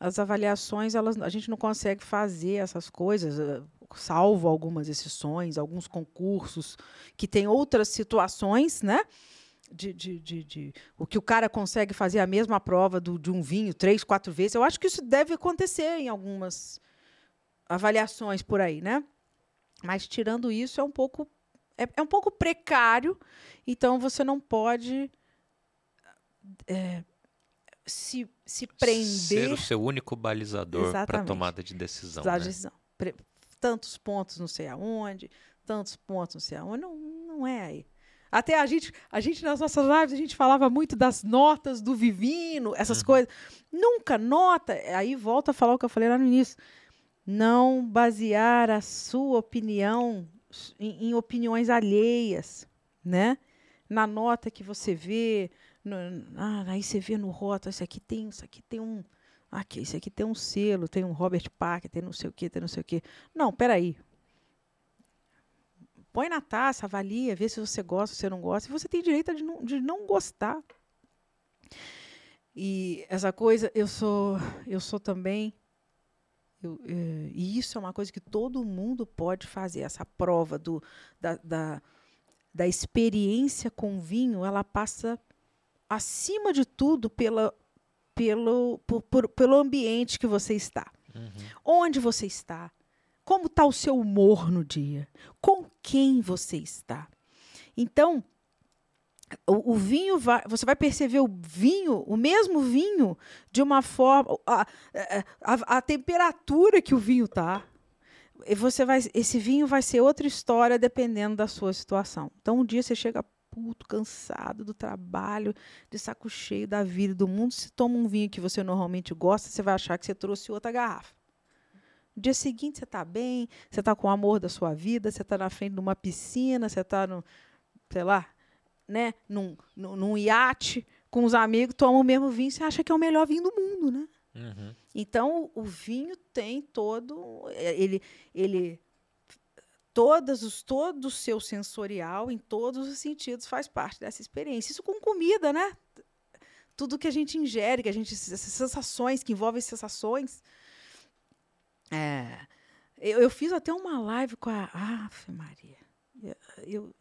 Speaker 2: as avaliações, elas, a gente não consegue fazer essas coisas, eh, salvo algumas exceções, alguns concursos que têm outras situações, né? De, de, de, de, o que o cara consegue fazer a mesma prova do, de um vinho três, quatro vezes. Eu acho que isso deve acontecer em algumas avaliações por aí, né? Mas tirando isso, é um pouco é, é um pouco precário, então você não pode é, se, se prender. Ser
Speaker 1: o seu único balizador para tomada de decisão. Né? decisão.
Speaker 2: Tantos pontos não sei aonde, tantos pontos não sei aonde, não, não é aí. Até a gente, a gente nas nossas lives, a gente falava muito das notas do Vivino, essas uhum. coisas. Nunca nota, aí volta a falar o que eu falei lá no início não basear a sua opinião em, em opiniões alheias, né? Na nota que você vê, no, ah, aí você vê no rótulo, isso aqui tem, isso aqui tem um, aqui, isso aqui tem um selo, tem um Robert Parker, tem não sei o quê, tem não sei o quê. Não, peraí. Põe na taça, avalia, vê se você gosta, se você não gosta. E você tem direito de não, de não gostar. E essa coisa, eu sou, eu sou também eu, é, e isso é uma coisa que todo mundo pode fazer. Essa prova do, da, da, da experiência com vinho, ela passa acima de tudo, pela, pelo, por, por, pelo ambiente que você está. Uhum. Onde você está? Como está o seu humor no dia? Com quem você está? Então, o, o, vinho vai, você vai perceber o vinho, o mesmo vinho, de uma forma, a, a, a temperatura que o vinho está. Você vai, esse vinho vai ser outra história dependendo da sua situação. Então, um dia você chega puto, cansado do trabalho, de saco cheio da vida do mundo, se toma um vinho que você normalmente gosta, você vai achar que você trouxe outra garrafa. No dia seguinte você está bem, você está com o amor da sua vida, você está na frente de uma piscina, você está no, sei lá, né, num, num, iate com os amigos, toma o mesmo vinho, você acha que é o melhor vinho do mundo, né? Uhum. Então o vinho tem todo é, ele ele todos os todo o seu sensorial em todos os sentidos faz parte dessa experiência. Isso com comida, né? Tudo que a gente ingere, que a gente essas sensações que envolvem sensações. É, eu, eu fiz até uma live com a Aff, Maria. Eu,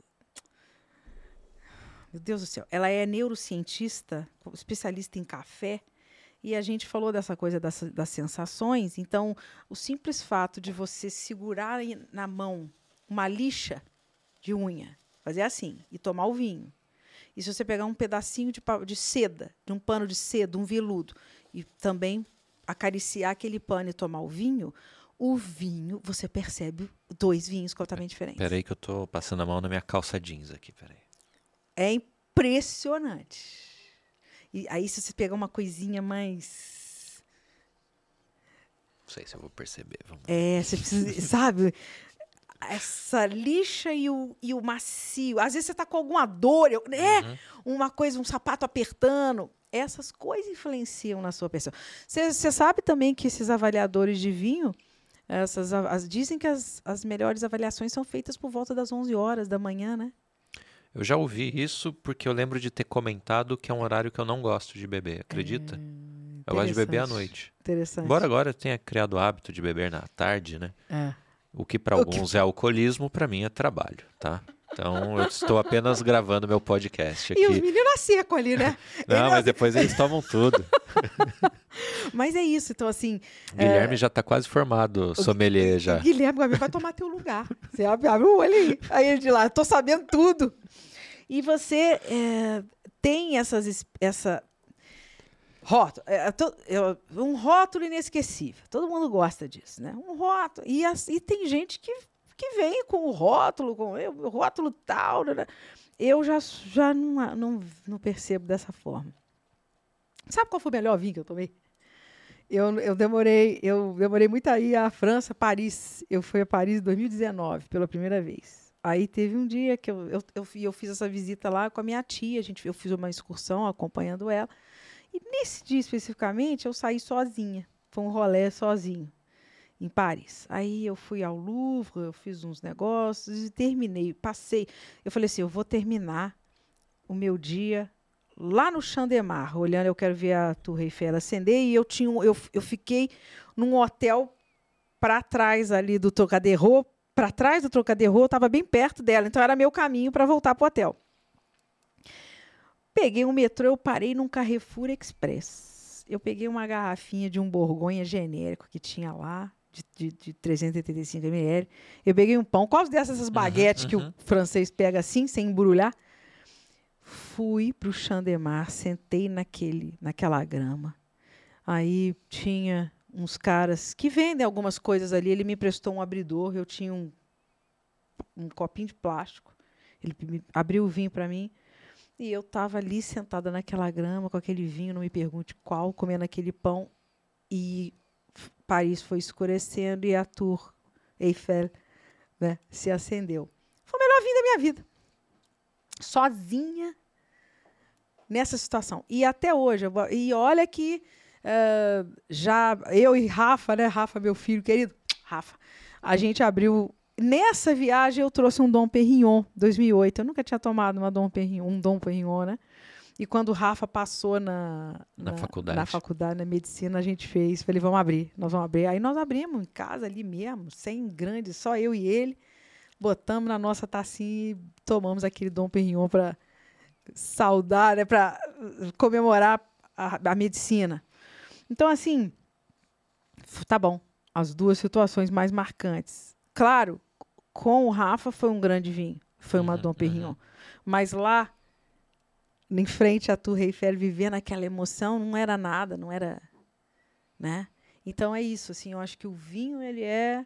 Speaker 2: meu Deus do céu, ela é neurocientista, especialista em café. E a gente falou dessa coisa das, das sensações. Então, o simples fato de você segurar na mão uma lixa de unha, fazer assim, e tomar o vinho. E se você pegar um pedacinho de, de seda, de um pano de seda, um veludo, e também acariciar aquele pano e tomar o vinho, o vinho, você percebe dois vinhos completamente diferentes.
Speaker 1: Peraí que eu tô passando a mão na minha calça jeans aqui, peraí.
Speaker 2: É impressionante. E aí se você pegar uma coisinha mais
Speaker 1: não sei se eu vou perceber. Vamos
Speaker 2: é, você precisa, sabe? essa lixa e o, e o macio. Às vezes você está com alguma dor, né? Uhum. Uma coisa, um sapato apertando. Essas coisas influenciam na sua pessoa. Você sabe também que esses avaliadores de vinho, essas, as, dizem que as, as melhores avaliações são feitas por volta das 11 horas da manhã, né?
Speaker 1: Eu já ouvi isso porque eu lembro de ter comentado que é um horário que eu não gosto de beber, acredita? É, eu gosto de beber à noite.
Speaker 2: Interessante.
Speaker 1: Embora agora eu tenha criado o hábito de beber na tarde, né? É. O que para alguns que... é alcoolismo, para mim é trabalho, tá? Então eu estou apenas gravando meu podcast aqui.
Speaker 2: E os meninos secam ali, né?
Speaker 1: Não, mas depois eles tomam tudo.
Speaker 2: mas é isso, então assim.
Speaker 1: Guilherme é... já está quase formado, sommelier já.
Speaker 2: Guilherme vai tomar teu lugar. Você abre, abre o olho aí. Aí ele de lá, estou sabendo tudo. E você é, tem essas, essa Rótulo. É, é, um rótulo inesquecível. Todo mundo gosta disso, né? Um rótulo. E, e tem gente que, que vem com o rótulo, com o rótulo tal. Né? Eu já, já não, não, não percebo dessa forma. Sabe qual foi o melhor vinho que eu tomei? Eu, eu demorei eu demorei muito a ir à França, Paris. Eu fui a Paris em 2019 pela primeira vez. Aí teve um dia que eu, eu, eu, eu fiz essa visita lá com a minha tia. A gente, eu fiz uma excursão acompanhando ela. E nesse dia especificamente, eu saí sozinha. Foi um rolê sozinho em Paris. Aí eu fui ao Louvre, eu fiz uns negócios e terminei. Passei. Eu falei assim: eu vou terminar o meu dia lá no Chandemar, olhando, eu quero ver a Torre Eiffel acender. E eu, tinha, eu, eu fiquei num hotel para trás ali do Trocadero. Para trás do Trocadero, eu estava bem perto dela. Então era meu caminho para voltar para o hotel. Peguei um metrô, eu parei num Carrefour Express. Eu peguei uma garrafinha de um Borgonha genérico que tinha lá, de, de, de 385 ml. Eu peguei um pão. Qual dessas essas baguetes uhum, que uhum. o francês pega assim, sem embrulhar? Fui para o Chandemar, sentei naquele, naquela grama. Aí tinha uns caras que vendem algumas coisas ali. Ele me prestou um abridor, eu tinha um, um copinho de plástico. Ele abriu o vinho para mim. E eu estava ali sentada naquela grama com aquele vinho, não me pergunte qual, comendo aquele pão. E Paris foi escurecendo e a Tour Eiffel né, se acendeu. Foi o melhor vinho da minha vida. Sozinha nessa situação. E até hoje, e olha que uh, já eu e Rafa, né? Rafa, meu filho querido, Rafa, a gente abriu Nessa viagem eu trouxe um Dom Perignon 2008. Eu nunca tinha tomado uma Dom Perignon, um Dom Perignon, né? E quando o Rafa passou na,
Speaker 1: na, na, faculdade.
Speaker 2: na faculdade, na medicina, a gente fez. Falei, vamos abrir, nós vamos abrir. Aí nós abrimos em casa ali mesmo, sem grande, só eu e ele. Botamos na nossa tacinha e tomamos aquele Dom Perignon para saudar, né, para comemorar a, a medicina. Então, assim, tá bom. As duas situações mais marcantes. Claro, com o Rafa foi um grande vinho. Foi uma uhum, Dom Perignon. Uhum. Mas lá, em frente a Tour Eiffel, vivendo aquela emoção, não era nada, não era... Né? Então, é isso. Assim, eu acho que o vinho, ele é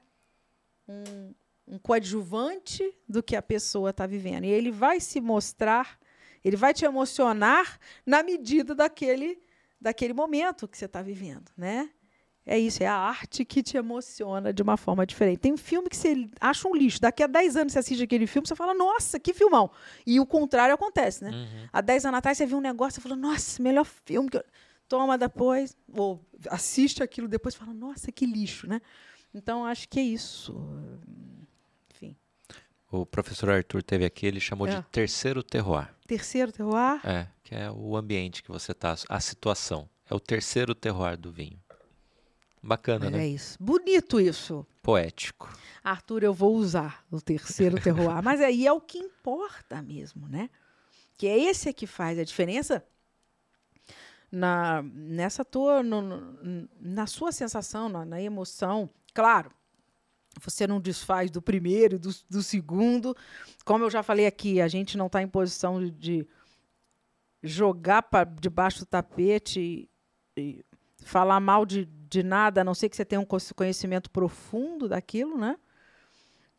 Speaker 2: um, um coadjuvante do que a pessoa está vivendo. E ele vai se mostrar, ele vai te emocionar na medida daquele, daquele momento que você está vivendo, né? É isso, é a arte que te emociona de uma forma diferente. Tem um filme que você acha um lixo. Daqui a 10 anos você assiste aquele filme, você fala, nossa, que filmão. E o contrário acontece, né? Uhum. Há 10 anos atrás você viu um negócio e falou, nossa, melhor filme. Que eu... Toma depois, ou assiste aquilo depois e fala, nossa, que lixo, né? Então, acho que é isso. Enfim.
Speaker 1: O professor Arthur teve aqui, ele chamou é. de terceiro terroir.
Speaker 2: Terceiro terroir?
Speaker 1: É, que é o ambiente que você está, a situação. É o terceiro terroir do vinho. Bacana, é né?
Speaker 2: É isso. Bonito isso.
Speaker 1: Poético.
Speaker 2: Arthur, eu vou usar o terceiro terroir. Mas aí é o que importa mesmo, né? Que é esse que faz a diferença na, nessa tua, no, no, na sua sensação, na, na, emoção. Claro, você não desfaz do primeiro, do, do segundo. Como eu já falei aqui, a gente não está em posição de, de jogar para debaixo do tapete e, e falar mal de, de nada, a não ser que você tenha um conhecimento profundo daquilo, né?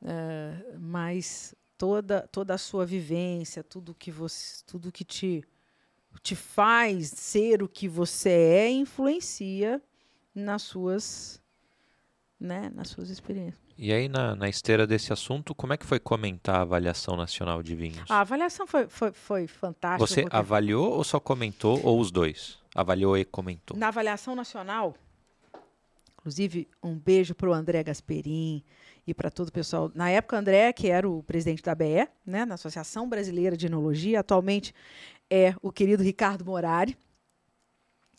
Speaker 2: É, mas toda toda a sua vivência, tudo que você, tudo que te te faz ser o que você é, influencia nas suas, né, nas suas experiências.
Speaker 1: E aí, na, na esteira desse assunto, como é que foi comentar a avaliação nacional de vinhos?
Speaker 2: A avaliação foi, foi, foi fantástica.
Speaker 1: Você porque... avaliou ou só comentou, ou os dois? Avaliou e comentou?
Speaker 2: Na avaliação nacional, inclusive, um beijo para o André Gasperin e para todo o pessoal. Na época, André, que era o presidente da BE, né, na Associação Brasileira de Enologia, atualmente é o querido Ricardo Morari.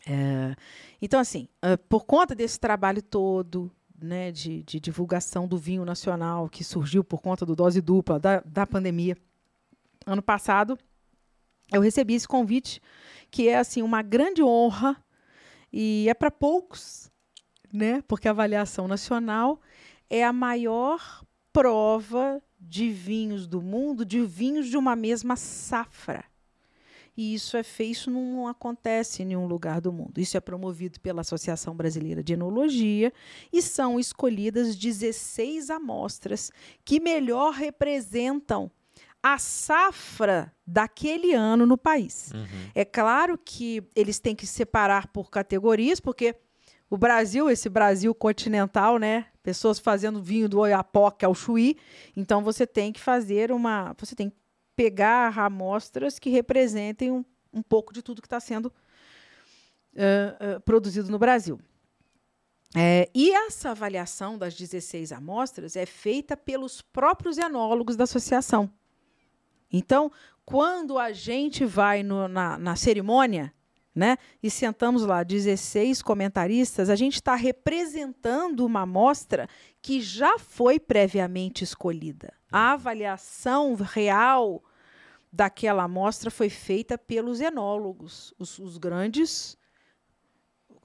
Speaker 2: É, então, assim, uh, por conta desse trabalho todo né, de, de, divulgação do vinho nacional que surgiu por conta do dose dupla da, da pandemia, ano passado, eu recebi esse convite, que é assim uma grande honra e é para poucos, né? Porque a avaliação nacional é a maior prova de vinhos do mundo, de vinhos de uma mesma safra. E isso é feito, isso não acontece em nenhum lugar do mundo. Isso é promovido pela Associação Brasileira de Enologia e são escolhidas 16 amostras que melhor representam a safra daquele ano no país. Uhum. É claro que eles têm que separar por categorias, porque o Brasil, esse Brasil continental, né? Pessoas fazendo vinho do Oiapoque ao Chuí. Então você tem que fazer uma. Você tem que pegar amostras que representem um, um pouco de tudo que está sendo uh, uh, produzido no Brasil. É, e essa avaliação das 16 amostras é feita pelos próprios enólogos da associação. Então, quando a gente vai no, na, na cerimônia, né, e sentamos lá 16 comentaristas, a gente está representando uma amostra que já foi previamente escolhida. A avaliação real daquela amostra foi feita pelos enólogos, os, os grandes,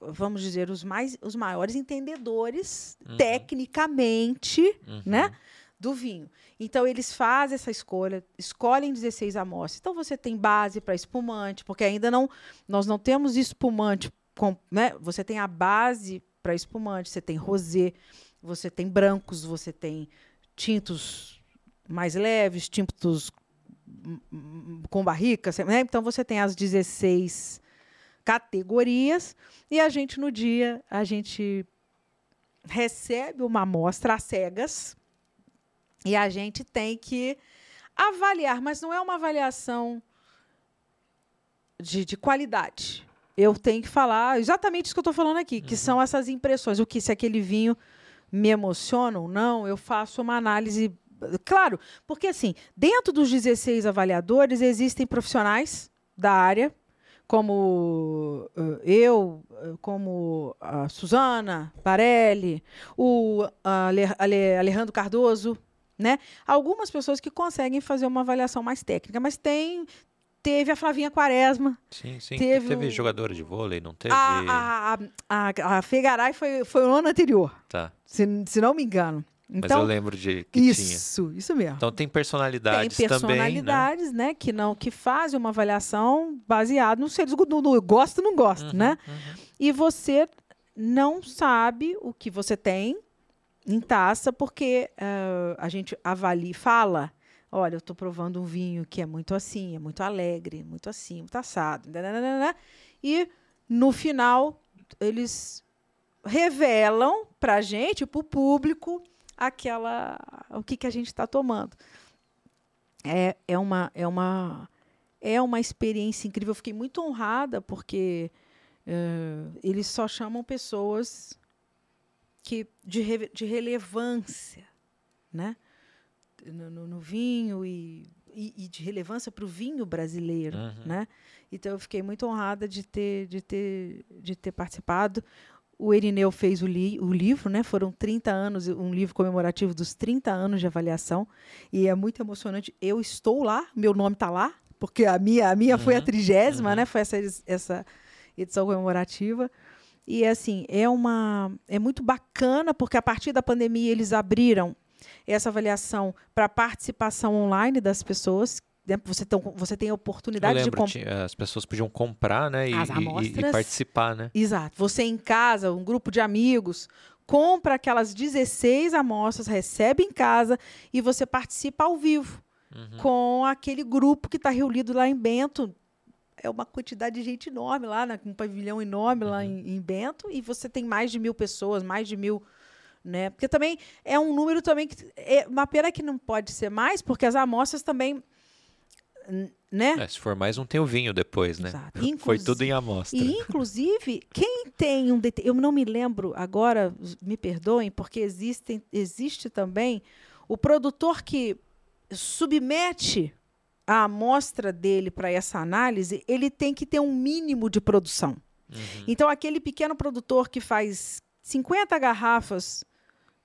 Speaker 2: vamos dizer, os, mais, os maiores entendedores uhum. tecnicamente uhum. Né, do vinho. Então, eles fazem essa escolha, escolhem 16 amostras. Então, você tem base para espumante, porque ainda não, nós não temos espumante, com, né? você tem a base para espumante, você tem rosé, você tem brancos, você tem tintos mais leves, tintos com barrica, né? Então você tem as 16 categorias e a gente no dia a gente recebe uma amostra às cegas e a gente tem que avaliar, mas não é uma avaliação de, de qualidade. Eu tenho que falar exatamente isso que eu estou falando aqui, que uhum. são essas impressões. O que se aquele vinho me emociona ou não, eu faço uma análise Claro, porque assim, dentro dos 16 avaliadores existem profissionais da área, como uh, eu, como a Suzana Parelli, o Ale, Ale, Alejandro Cardoso, né? Algumas pessoas que conseguem fazer uma avaliação mais técnica, mas tem Teve a Flavinha Quaresma.
Speaker 1: Sim, sim.
Speaker 2: Teve
Speaker 1: Teve,
Speaker 2: o-
Speaker 1: jogadora de vôlei, não teve?
Speaker 2: A, a, a, a Fegaray foi, foi o ano anterior,
Speaker 1: Tá.
Speaker 2: se, se não me engano.
Speaker 1: Mas
Speaker 2: Então,
Speaker 1: eu lembro de que tinha.
Speaker 2: isso, isso mesmo.
Speaker 1: Então tem
Speaker 2: Tem
Speaker 1: personalidades também, né?
Speaker 2: personalidades, né? que não que fazem uma avaliação baseada no seres no, no gosto não gosto,
Speaker 1: Uhum,
Speaker 2: né? E você não sabe o que você tem em taça porque ah, a gente avalia, fala, olha, eu estou provando um vinho que é muito assim, é muito alegre, muito assim, muito assado, nananana, e no final eles revelam para a gente, para o público, aquela o que, que a gente está tomando. É, é, uma, é, uma, é uma experiência incrível. Eu fiquei muito honrada porque eh, eles só chamam pessoas que de, re- de relevância né? no, no- no vinho e, e, e de relevância para o vinho brasileiro.
Speaker 1: Uhum.
Speaker 2: Né? Então eu fiquei muito honrada de ter, de ter, de ter participado. O Erineu fez o, li o livro, né? Foram 30 anos, um livro comemorativo dos 30 anos de avaliação. E é muito emocionante. Eu estou lá, meu nome está lá, porque a minha, a minha foi a
Speaker 1: Uhum,
Speaker 2: trigésima,
Speaker 1: uhum.
Speaker 2: né? Foi essa, essa edição comemorativa. E assim, é uma é muito bacana, porque a partir da pandemia eles abriram essa avaliação para participação online das pessoas. né? Você, tão, você tem a oportunidade de
Speaker 1: lembro,
Speaker 2: comprar.
Speaker 1: tinha- as pessoas podiam comprar, né? E, e- e participar, né?
Speaker 2: Exato. Você em casa, um grupo de amigos, compra aquelas 16 amostras, recebe em casa e você participa ao vivo
Speaker 1: Uhum.
Speaker 2: com aquele grupo que está reunido lá em Bento. É uma quantidade de gente enorme lá, né? um pavilhão enorme lá
Speaker 1: Uhum.
Speaker 2: em, em Bento, e você tem mais de mil pessoas, mais de mil. Né? Porque também é um número também que. É uma pena que não pode ser mais, porque as amostras também. Né?
Speaker 1: É, se for mais, não tem o vinho depois, né?
Speaker 2: Exato.
Speaker 1: Foi tudo em amostra.
Speaker 2: E, inclusive, quem tem um. Eu não me lembro agora, me perdoem, porque existem, existe também o produtor que submete a amostra dele para essa análise, ele tem que ter um mínimo de produção.
Speaker 1: Uhum.
Speaker 2: Então, aquele pequeno produtor que faz 50 garrafas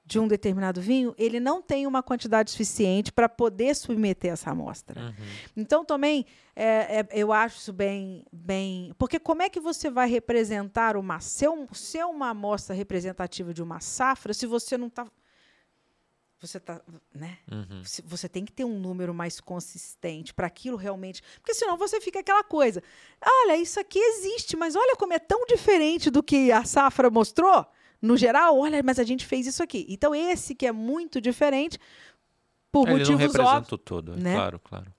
Speaker 2: de um determinado vinho, ele não tem uma quantidade suficiente para poder submeter essa amostra.
Speaker 1: Uhum.
Speaker 2: Então, também, é, é, eu acho isso bem, bem. Porque como é que você vai representar uma. Ser, um, ser uma amostra representativa de uma safra se você não está. Você tá. Né?
Speaker 1: Uhum.
Speaker 2: Você tem que ter um número mais consistente para aquilo realmente. Porque senão você fica aquela coisa. Olha, isso aqui existe, mas olha como é tão diferente do que a safra mostrou. No geral, olha, mas a gente fez isso aqui. Então, esse que é muito diferente, por
Speaker 1: Ele não
Speaker 2: motivos
Speaker 1: representa
Speaker 2: óbvios.
Speaker 1: o todo, é
Speaker 2: né?
Speaker 1: claro, claro.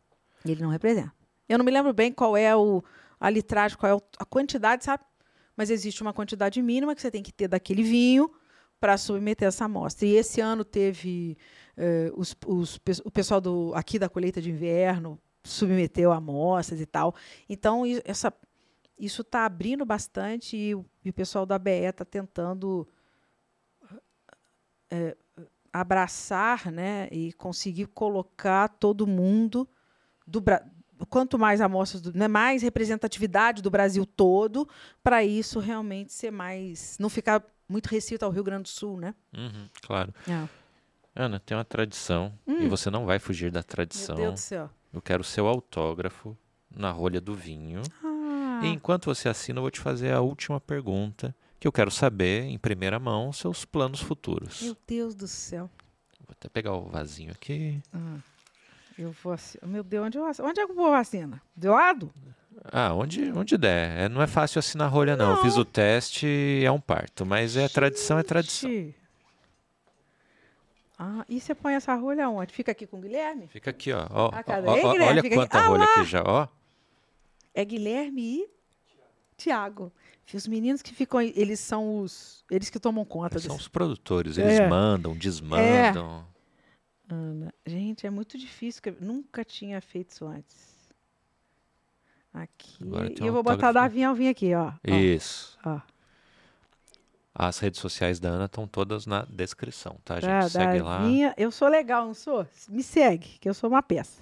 Speaker 2: Ele não representa. Eu não me lembro bem qual é o, a litragem, qual é a quantidade, sabe? Mas existe uma quantidade mínima que você tem que ter daquele vinho para submeter essa amostra. E esse ano teve eh, os, os o pessoal do, aqui da colheita de inverno submeteu amostras e tal. Então, essa, isso está abrindo bastante e o, e o pessoal da BE está tentando eh, abraçar né, e conseguir colocar todo mundo do quanto mais amostras, né, mais representatividade do Brasil todo, para isso realmente ser mais. não ficar muito restrito ao Rio Grande do Sul, né?
Speaker 1: Uhum, claro.
Speaker 2: É.
Speaker 1: Ana, tem uma tradição e você não vai fugir da tradição.
Speaker 2: Hum. Meu Deus do céu.
Speaker 1: Eu quero o seu autógrafo na rolha do vinho.
Speaker 2: Ah,
Speaker 1: E enquanto você assina, eu vou te fazer a última pergunta, que eu quero saber, em primeira mão, seus planos futuros.
Speaker 2: meu Deus do céu.
Speaker 1: Vou até pegar o vasinho aqui.
Speaker 2: Ah, eu vou assi- Meu Deus, onde eu assino? Onde é que eu vou assina? Do lado?
Speaker 1: Ah, onde, onde der. É, não é fácil assinar rolha, não. Eu fiz o teste e é um parto. Mas é tradição, é tradição.
Speaker 2: Ah, e você põe essa rolha onde? Fica aqui com o Guilherme?
Speaker 1: Fica aqui, ó. ó,
Speaker 2: Ah,
Speaker 1: ó, ó,
Speaker 2: Ei, Guilherme,
Speaker 1: olha
Speaker 2: fica aqui.
Speaker 1: quanta
Speaker 2: Ah,
Speaker 1: rolha
Speaker 2: lá.
Speaker 1: aqui já, ó.
Speaker 2: É Guilherme e Tiago. Os meninos que ficam. Eles são os. Eles que tomam conta
Speaker 1: São
Speaker 2: desse.
Speaker 1: os produtores. Eles
Speaker 2: É.
Speaker 1: mandam, desmandam.
Speaker 2: Ana. Gente, é muito difícil. eu Nunca tinha feito isso antes. Aqui.
Speaker 1: Agora
Speaker 2: E eu vou botar
Speaker 1: autógrafo.
Speaker 2: Davi Alvim aqui, ó.
Speaker 1: Isso.
Speaker 2: ó.
Speaker 1: As redes sociais da Ana estão todas na descrição, tá, gente?
Speaker 2: Tá,
Speaker 1: Segue lá.
Speaker 2: Davinha- Eu sou legal, não sou? Me segue, que eu sou uma peça.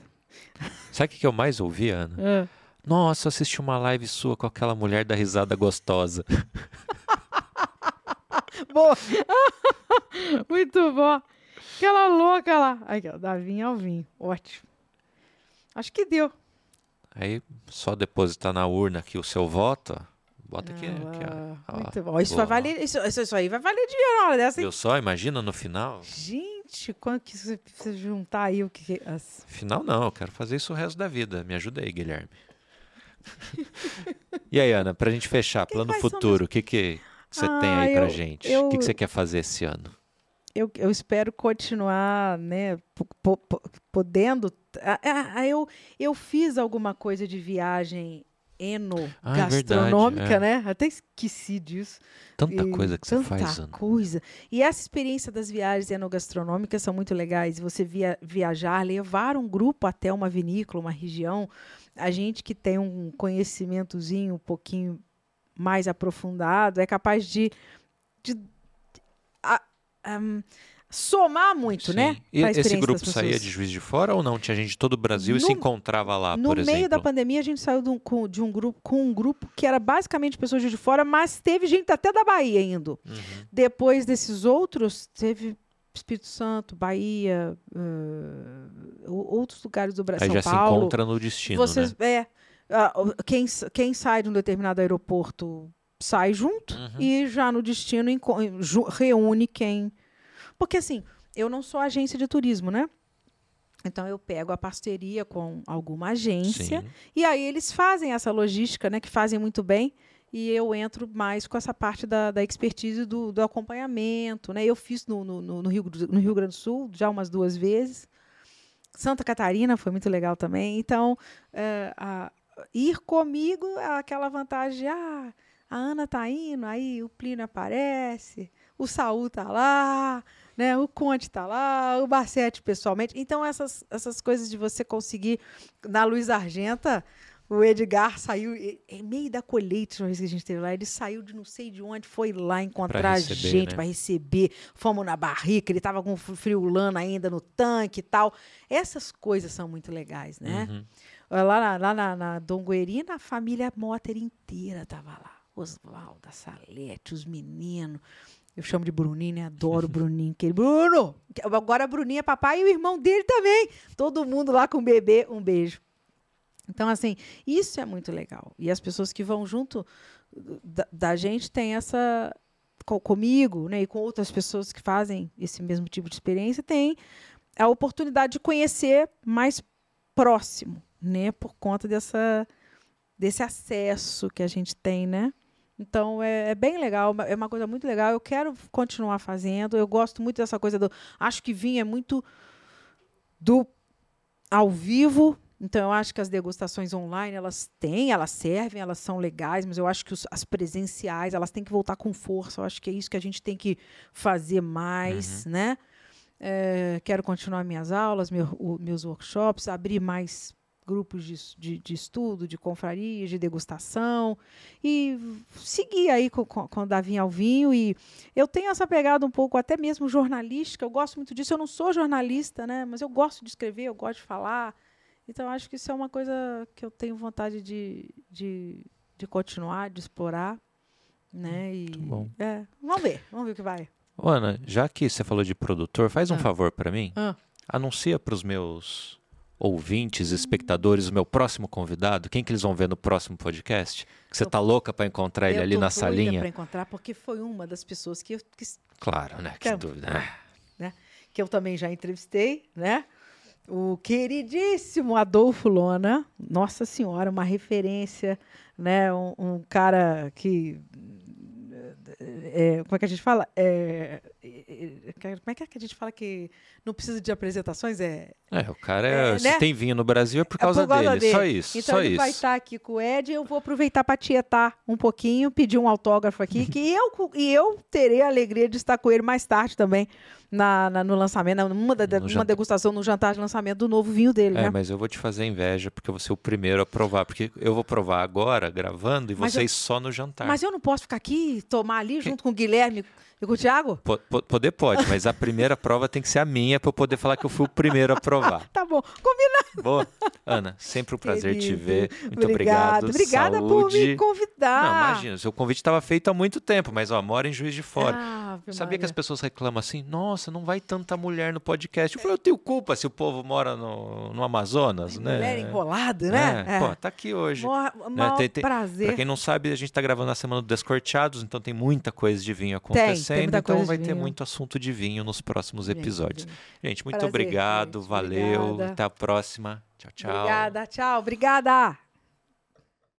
Speaker 1: Sabe o que eu mais ouvi, Ana? Nossa, eu assisti uma live sua com aquela mulher da risada gostosa.
Speaker 2: Boa. Muito bom. Aquela louca lá. Aqui, ó, Davi Alvim. Ótimo. Acho que deu.
Speaker 1: Aí só depositar na urna aqui o seu voto. Bota aqui.
Speaker 2: Ah,
Speaker 1: aqui ó. Ó,
Speaker 2: Muito bom. Isso,
Speaker 1: boa.
Speaker 2: vai valer, isso, isso, aí vai valer dinheiro na hora dessa?
Speaker 1: Viu só? Imagina no final.
Speaker 2: Gente, quanto que você precisa juntar aí o que. As...
Speaker 1: Final não, eu quero fazer isso o resto da vida. Me ajuda aí, Guilherme. e aí, Ana, pra gente fechar,
Speaker 2: Que-
Speaker 1: plano futuro, o que, que você tem
Speaker 2: Ah,
Speaker 1: aí pra
Speaker 2: eu-
Speaker 1: gente?
Speaker 2: eu-
Speaker 1: O que, que você quer fazer esse ano?
Speaker 2: eu, eu espero continuar, né, po- po- po- podendo. Ah, ah, eu, eu fiz alguma coisa de viagem eno
Speaker 1: Ah, é verdade,
Speaker 2: gastronômica,
Speaker 1: é.
Speaker 2: né? Até esqueci disso.
Speaker 1: Tanta
Speaker 2: E
Speaker 1: coisa que você
Speaker 2: tanta
Speaker 1: faz, Ana.
Speaker 2: coisa. E essa experiência das viagens enogastronômicas são muito legais. Você via, viajar, levar um grupo até uma vinícola, uma região. A gente que tem um conhecimentozinho um pouquinho mais aprofundado é capaz de, de a- am, somar muito,
Speaker 1: Sim.
Speaker 2: né?
Speaker 1: E esse grupo saía de Juiz de Fora ou não? Tinha gente de todo o Brasil e
Speaker 2: No-
Speaker 1: se encontrava lá,
Speaker 2: No
Speaker 1: por
Speaker 2: meio
Speaker 1: exemplo?
Speaker 2: da pandemia, a gente saiu de um, com, de um grupo com um grupo que era basicamente pessoas de fora, mas teve gente até da Bahia indo.
Speaker 1: Uhum.
Speaker 2: Depois desses outros, teve Espírito Santo, Bahia, o- outros lugares do Brasil,
Speaker 1: Aí
Speaker 2: São
Speaker 1: já
Speaker 2: Paulo.
Speaker 1: se encontra no destino,
Speaker 2: Vocês,
Speaker 1: né?
Speaker 2: é, o- quem, quem sai de um determinado aeroporto sai junto
Speaker 1: Uhum.
Speaker 2: e já no destino reúne quem. Porque assim, eu não sou agência de turismo, né? Então eu pego a parceria com alguma agência
Speaker 1: Sim.
Speaker 2: e aí eles fazem essa logística, né? Que fazem muito bem. E eu entro mais com essa parte da, da expertise do, do acompanhamento, né? Eu fiz no, no, no, Rio, no Rio Grande do Sul já umas duas vezes. Santa Catarina foi muito legal também. Então, é, a- ir comigo é aquela vantagem de, ah, a Ana tá indo, aí o Plínio aparece, o Saul tá lá, né? O Conte tá lá, o Barcete pessoalmente. Então, essas, essas coisas de você conseguir, na Luz Argenta, o Edgar saiu, em meio da colheita, uma vez que a gente esteve lá, ele saiu de não sei de onde, foi lá encontrar a
Speaker 1: receber,
Speaker 2: gente
Speaker 1: né?
Speaker 2: para receber. Fomos na barrica, ele tava com friolano ainda no tanque e tal. Essas coisas são muito legais, né?
Speaker 1: Uhum.
Speaker 2: Lá na, lá na, na Dom Guerina, a família Motter inteira tava lá. Oswaldo, a Salete, os meninos. Eu chamo de Bruninho, né? Adoro o Bruninho. Aquele, Bruno! Agora a Bruninha é papai e o irmão dele também. Todo mundo lá com o bebê. Um beijo. Então, assim, isso é muito legal. E as pessoas que vão junto da, da gente têm essa. co- comigo, né? E com outras pessoas que fazem esse mesmo tipo de experiência, tem a oportunidade de conhecer mais próximo, né? Por conta dessa, desse acesso que a gente tem, né? Então é, é bem legal, é uma coisa muito legal. Eu quero continuar fazendo. Eu gosto muito dessa coisa do. Acho que vinho é muito do ao vivo. Então eu acho que as degustações online elas têm, elas servem, elas são legais, mas eu acho que os- as presenciais elas têm que voltar com força. Eu acho que é isso que a gente tem que fazer mais, né? É, quero continuar minhas aulas, meu- o- meus workshops, abrir mais grupos de, de, de estudo, de confrarias, de degustação e seguir aí com, com, com o Davi ao vinho. E eu tenho essa pegada um pouco até mesmo jornalística, eu gosto muito disso. Eu não sou jornalista, né? Mas eu gosto de escrever, eu gosto de falar. Então, acho que isso é uma coisa que eu tenho vontade de, de, de continuar, de explorar. Né? E,
Speaker 1: Muito bom.
Speaker 2: É, vamos ver, vamos ver o que vai.
Speaker 1: Ô, Ana, já que você falou de produtor, faz um
Speaker 2: Ah.
Speaker 1: favor pra mim.
Speaker 2: Ah.
Speaker 1: Anuncia pros meus ouvintes, espectadores, o meu próximo convidado. Quem que eles vão ver no próximo podcast? Que você
Speaker 2: Eu-
Speaker 1: tá louca pra encontrar ele
Speaker 2: Eu
Speaker 1: ali na salinha?
Speaker 2: para encontrar, porque foi uma das pessoas que, eu- que,
Speaker 1: Claro, né? Que dúvida. né?
Speaker 2: que eu também já entrevistei, né? O queridíssimo Adolfo Lona, nossa senhora, uma referência, né? Um, um cara que é, como é que a gente fala? É, é, é, como é que, é que a gente fala que não precisa de apresentações? É,
Speaker 1: É, o cara é, se
Speaker 2: né?
Speaker 1: tem vinho no Brasil é por causa,
Speaker 2: por causa
Speaker 1: dele. Só
Speaker 2: dele.
Speaker 1: isso,
Speaker 2: Então
Speaker 1: só
Speaker 2: ele vai
Speaker 1: isso.
Speaker 2: estar aqui com o Ed. Eu vou aproveitar para tietar um pouquinho, pedir um autógrafo aqui, que eu, e eu terei a alegria de estar com ele mais tarde também na, na- no lançamento, numa,
Speaker 1: No
Speaker 2: uma
Speaker 1: jantar.
Speaker 2: degustação no jantar de lançamento do novo vinho dele,
Speaker 1: É,
Speaker 2: né?
Speaker 1: mas eu vou te fazer inveja porque eu vou ser o primeiro a provar. Porque eu vou provar agora, gravando, e
Speaker 2: Mas
Speaker 1: vocês só no jantar.
Speaker 2: Mas eu não posso ficar aqui, tomar ali junto com o Guilherme, E com o Thiago?
Speaker 1: Po- po- poder pode, mas a primeira prova tem que ser a minha para eu poder falar que eu fui o primeiro a provar.
Speaker 2: Tá bom. Combinado.
Speaker 1: Boa. Ana, sempre um prazer te
Speaker 2: querido.
Speaker 1: ver. Muito
Speaker 2: Obrigado.
Speaker 1: obrigado.
Speaker 2: Obrigada por me
Speaker 1: Saúde.
Speaker 2: convidar.
Speaker 1: Não, imagina, seu convite estava feito há muito tempo, mas ó, mora em Juiz de Fora.
Speaker 2: Ave
Speaker 1: Sabia que as
Speaker 2: Maria.
Speaker 1: pessoas reclamam assim, nossa, não vai tanta mulher no podcast. Eu falei, eu tenho culpa se o povo mora no, no Amazonas, né?
Speaker 2: Mulher enrolada, né?
Speaker 1: É, Pô, tá aqui hoje.
Speaker 2: Maior,
Speaker 1: né? Tem- tem-
Speaker 2: prazer.
Speaker 1: Pra quem não sabe, a gente tá gravando na semana do Descorteados, então tem muita coisa de vinho acontecendo.
Speaker 2: Muita
Speaker 1: então vai ter muito assunto de vinho nos próximos
Speaker 2: Vinho,
Speaker 1: episódios.
Speaker 2: vinho.
Speaker 1: Gente, muito
Speaker 2: Prazer,
Speaker 1: obrigado,
Speaker 2: gente.
Speaker 1: valeu.
Speaker 2: Obrigada.
Speaker 1: Até a próxima. Tchau, tchau.
Speaker 2: Obrigada, tchau. Obrigada.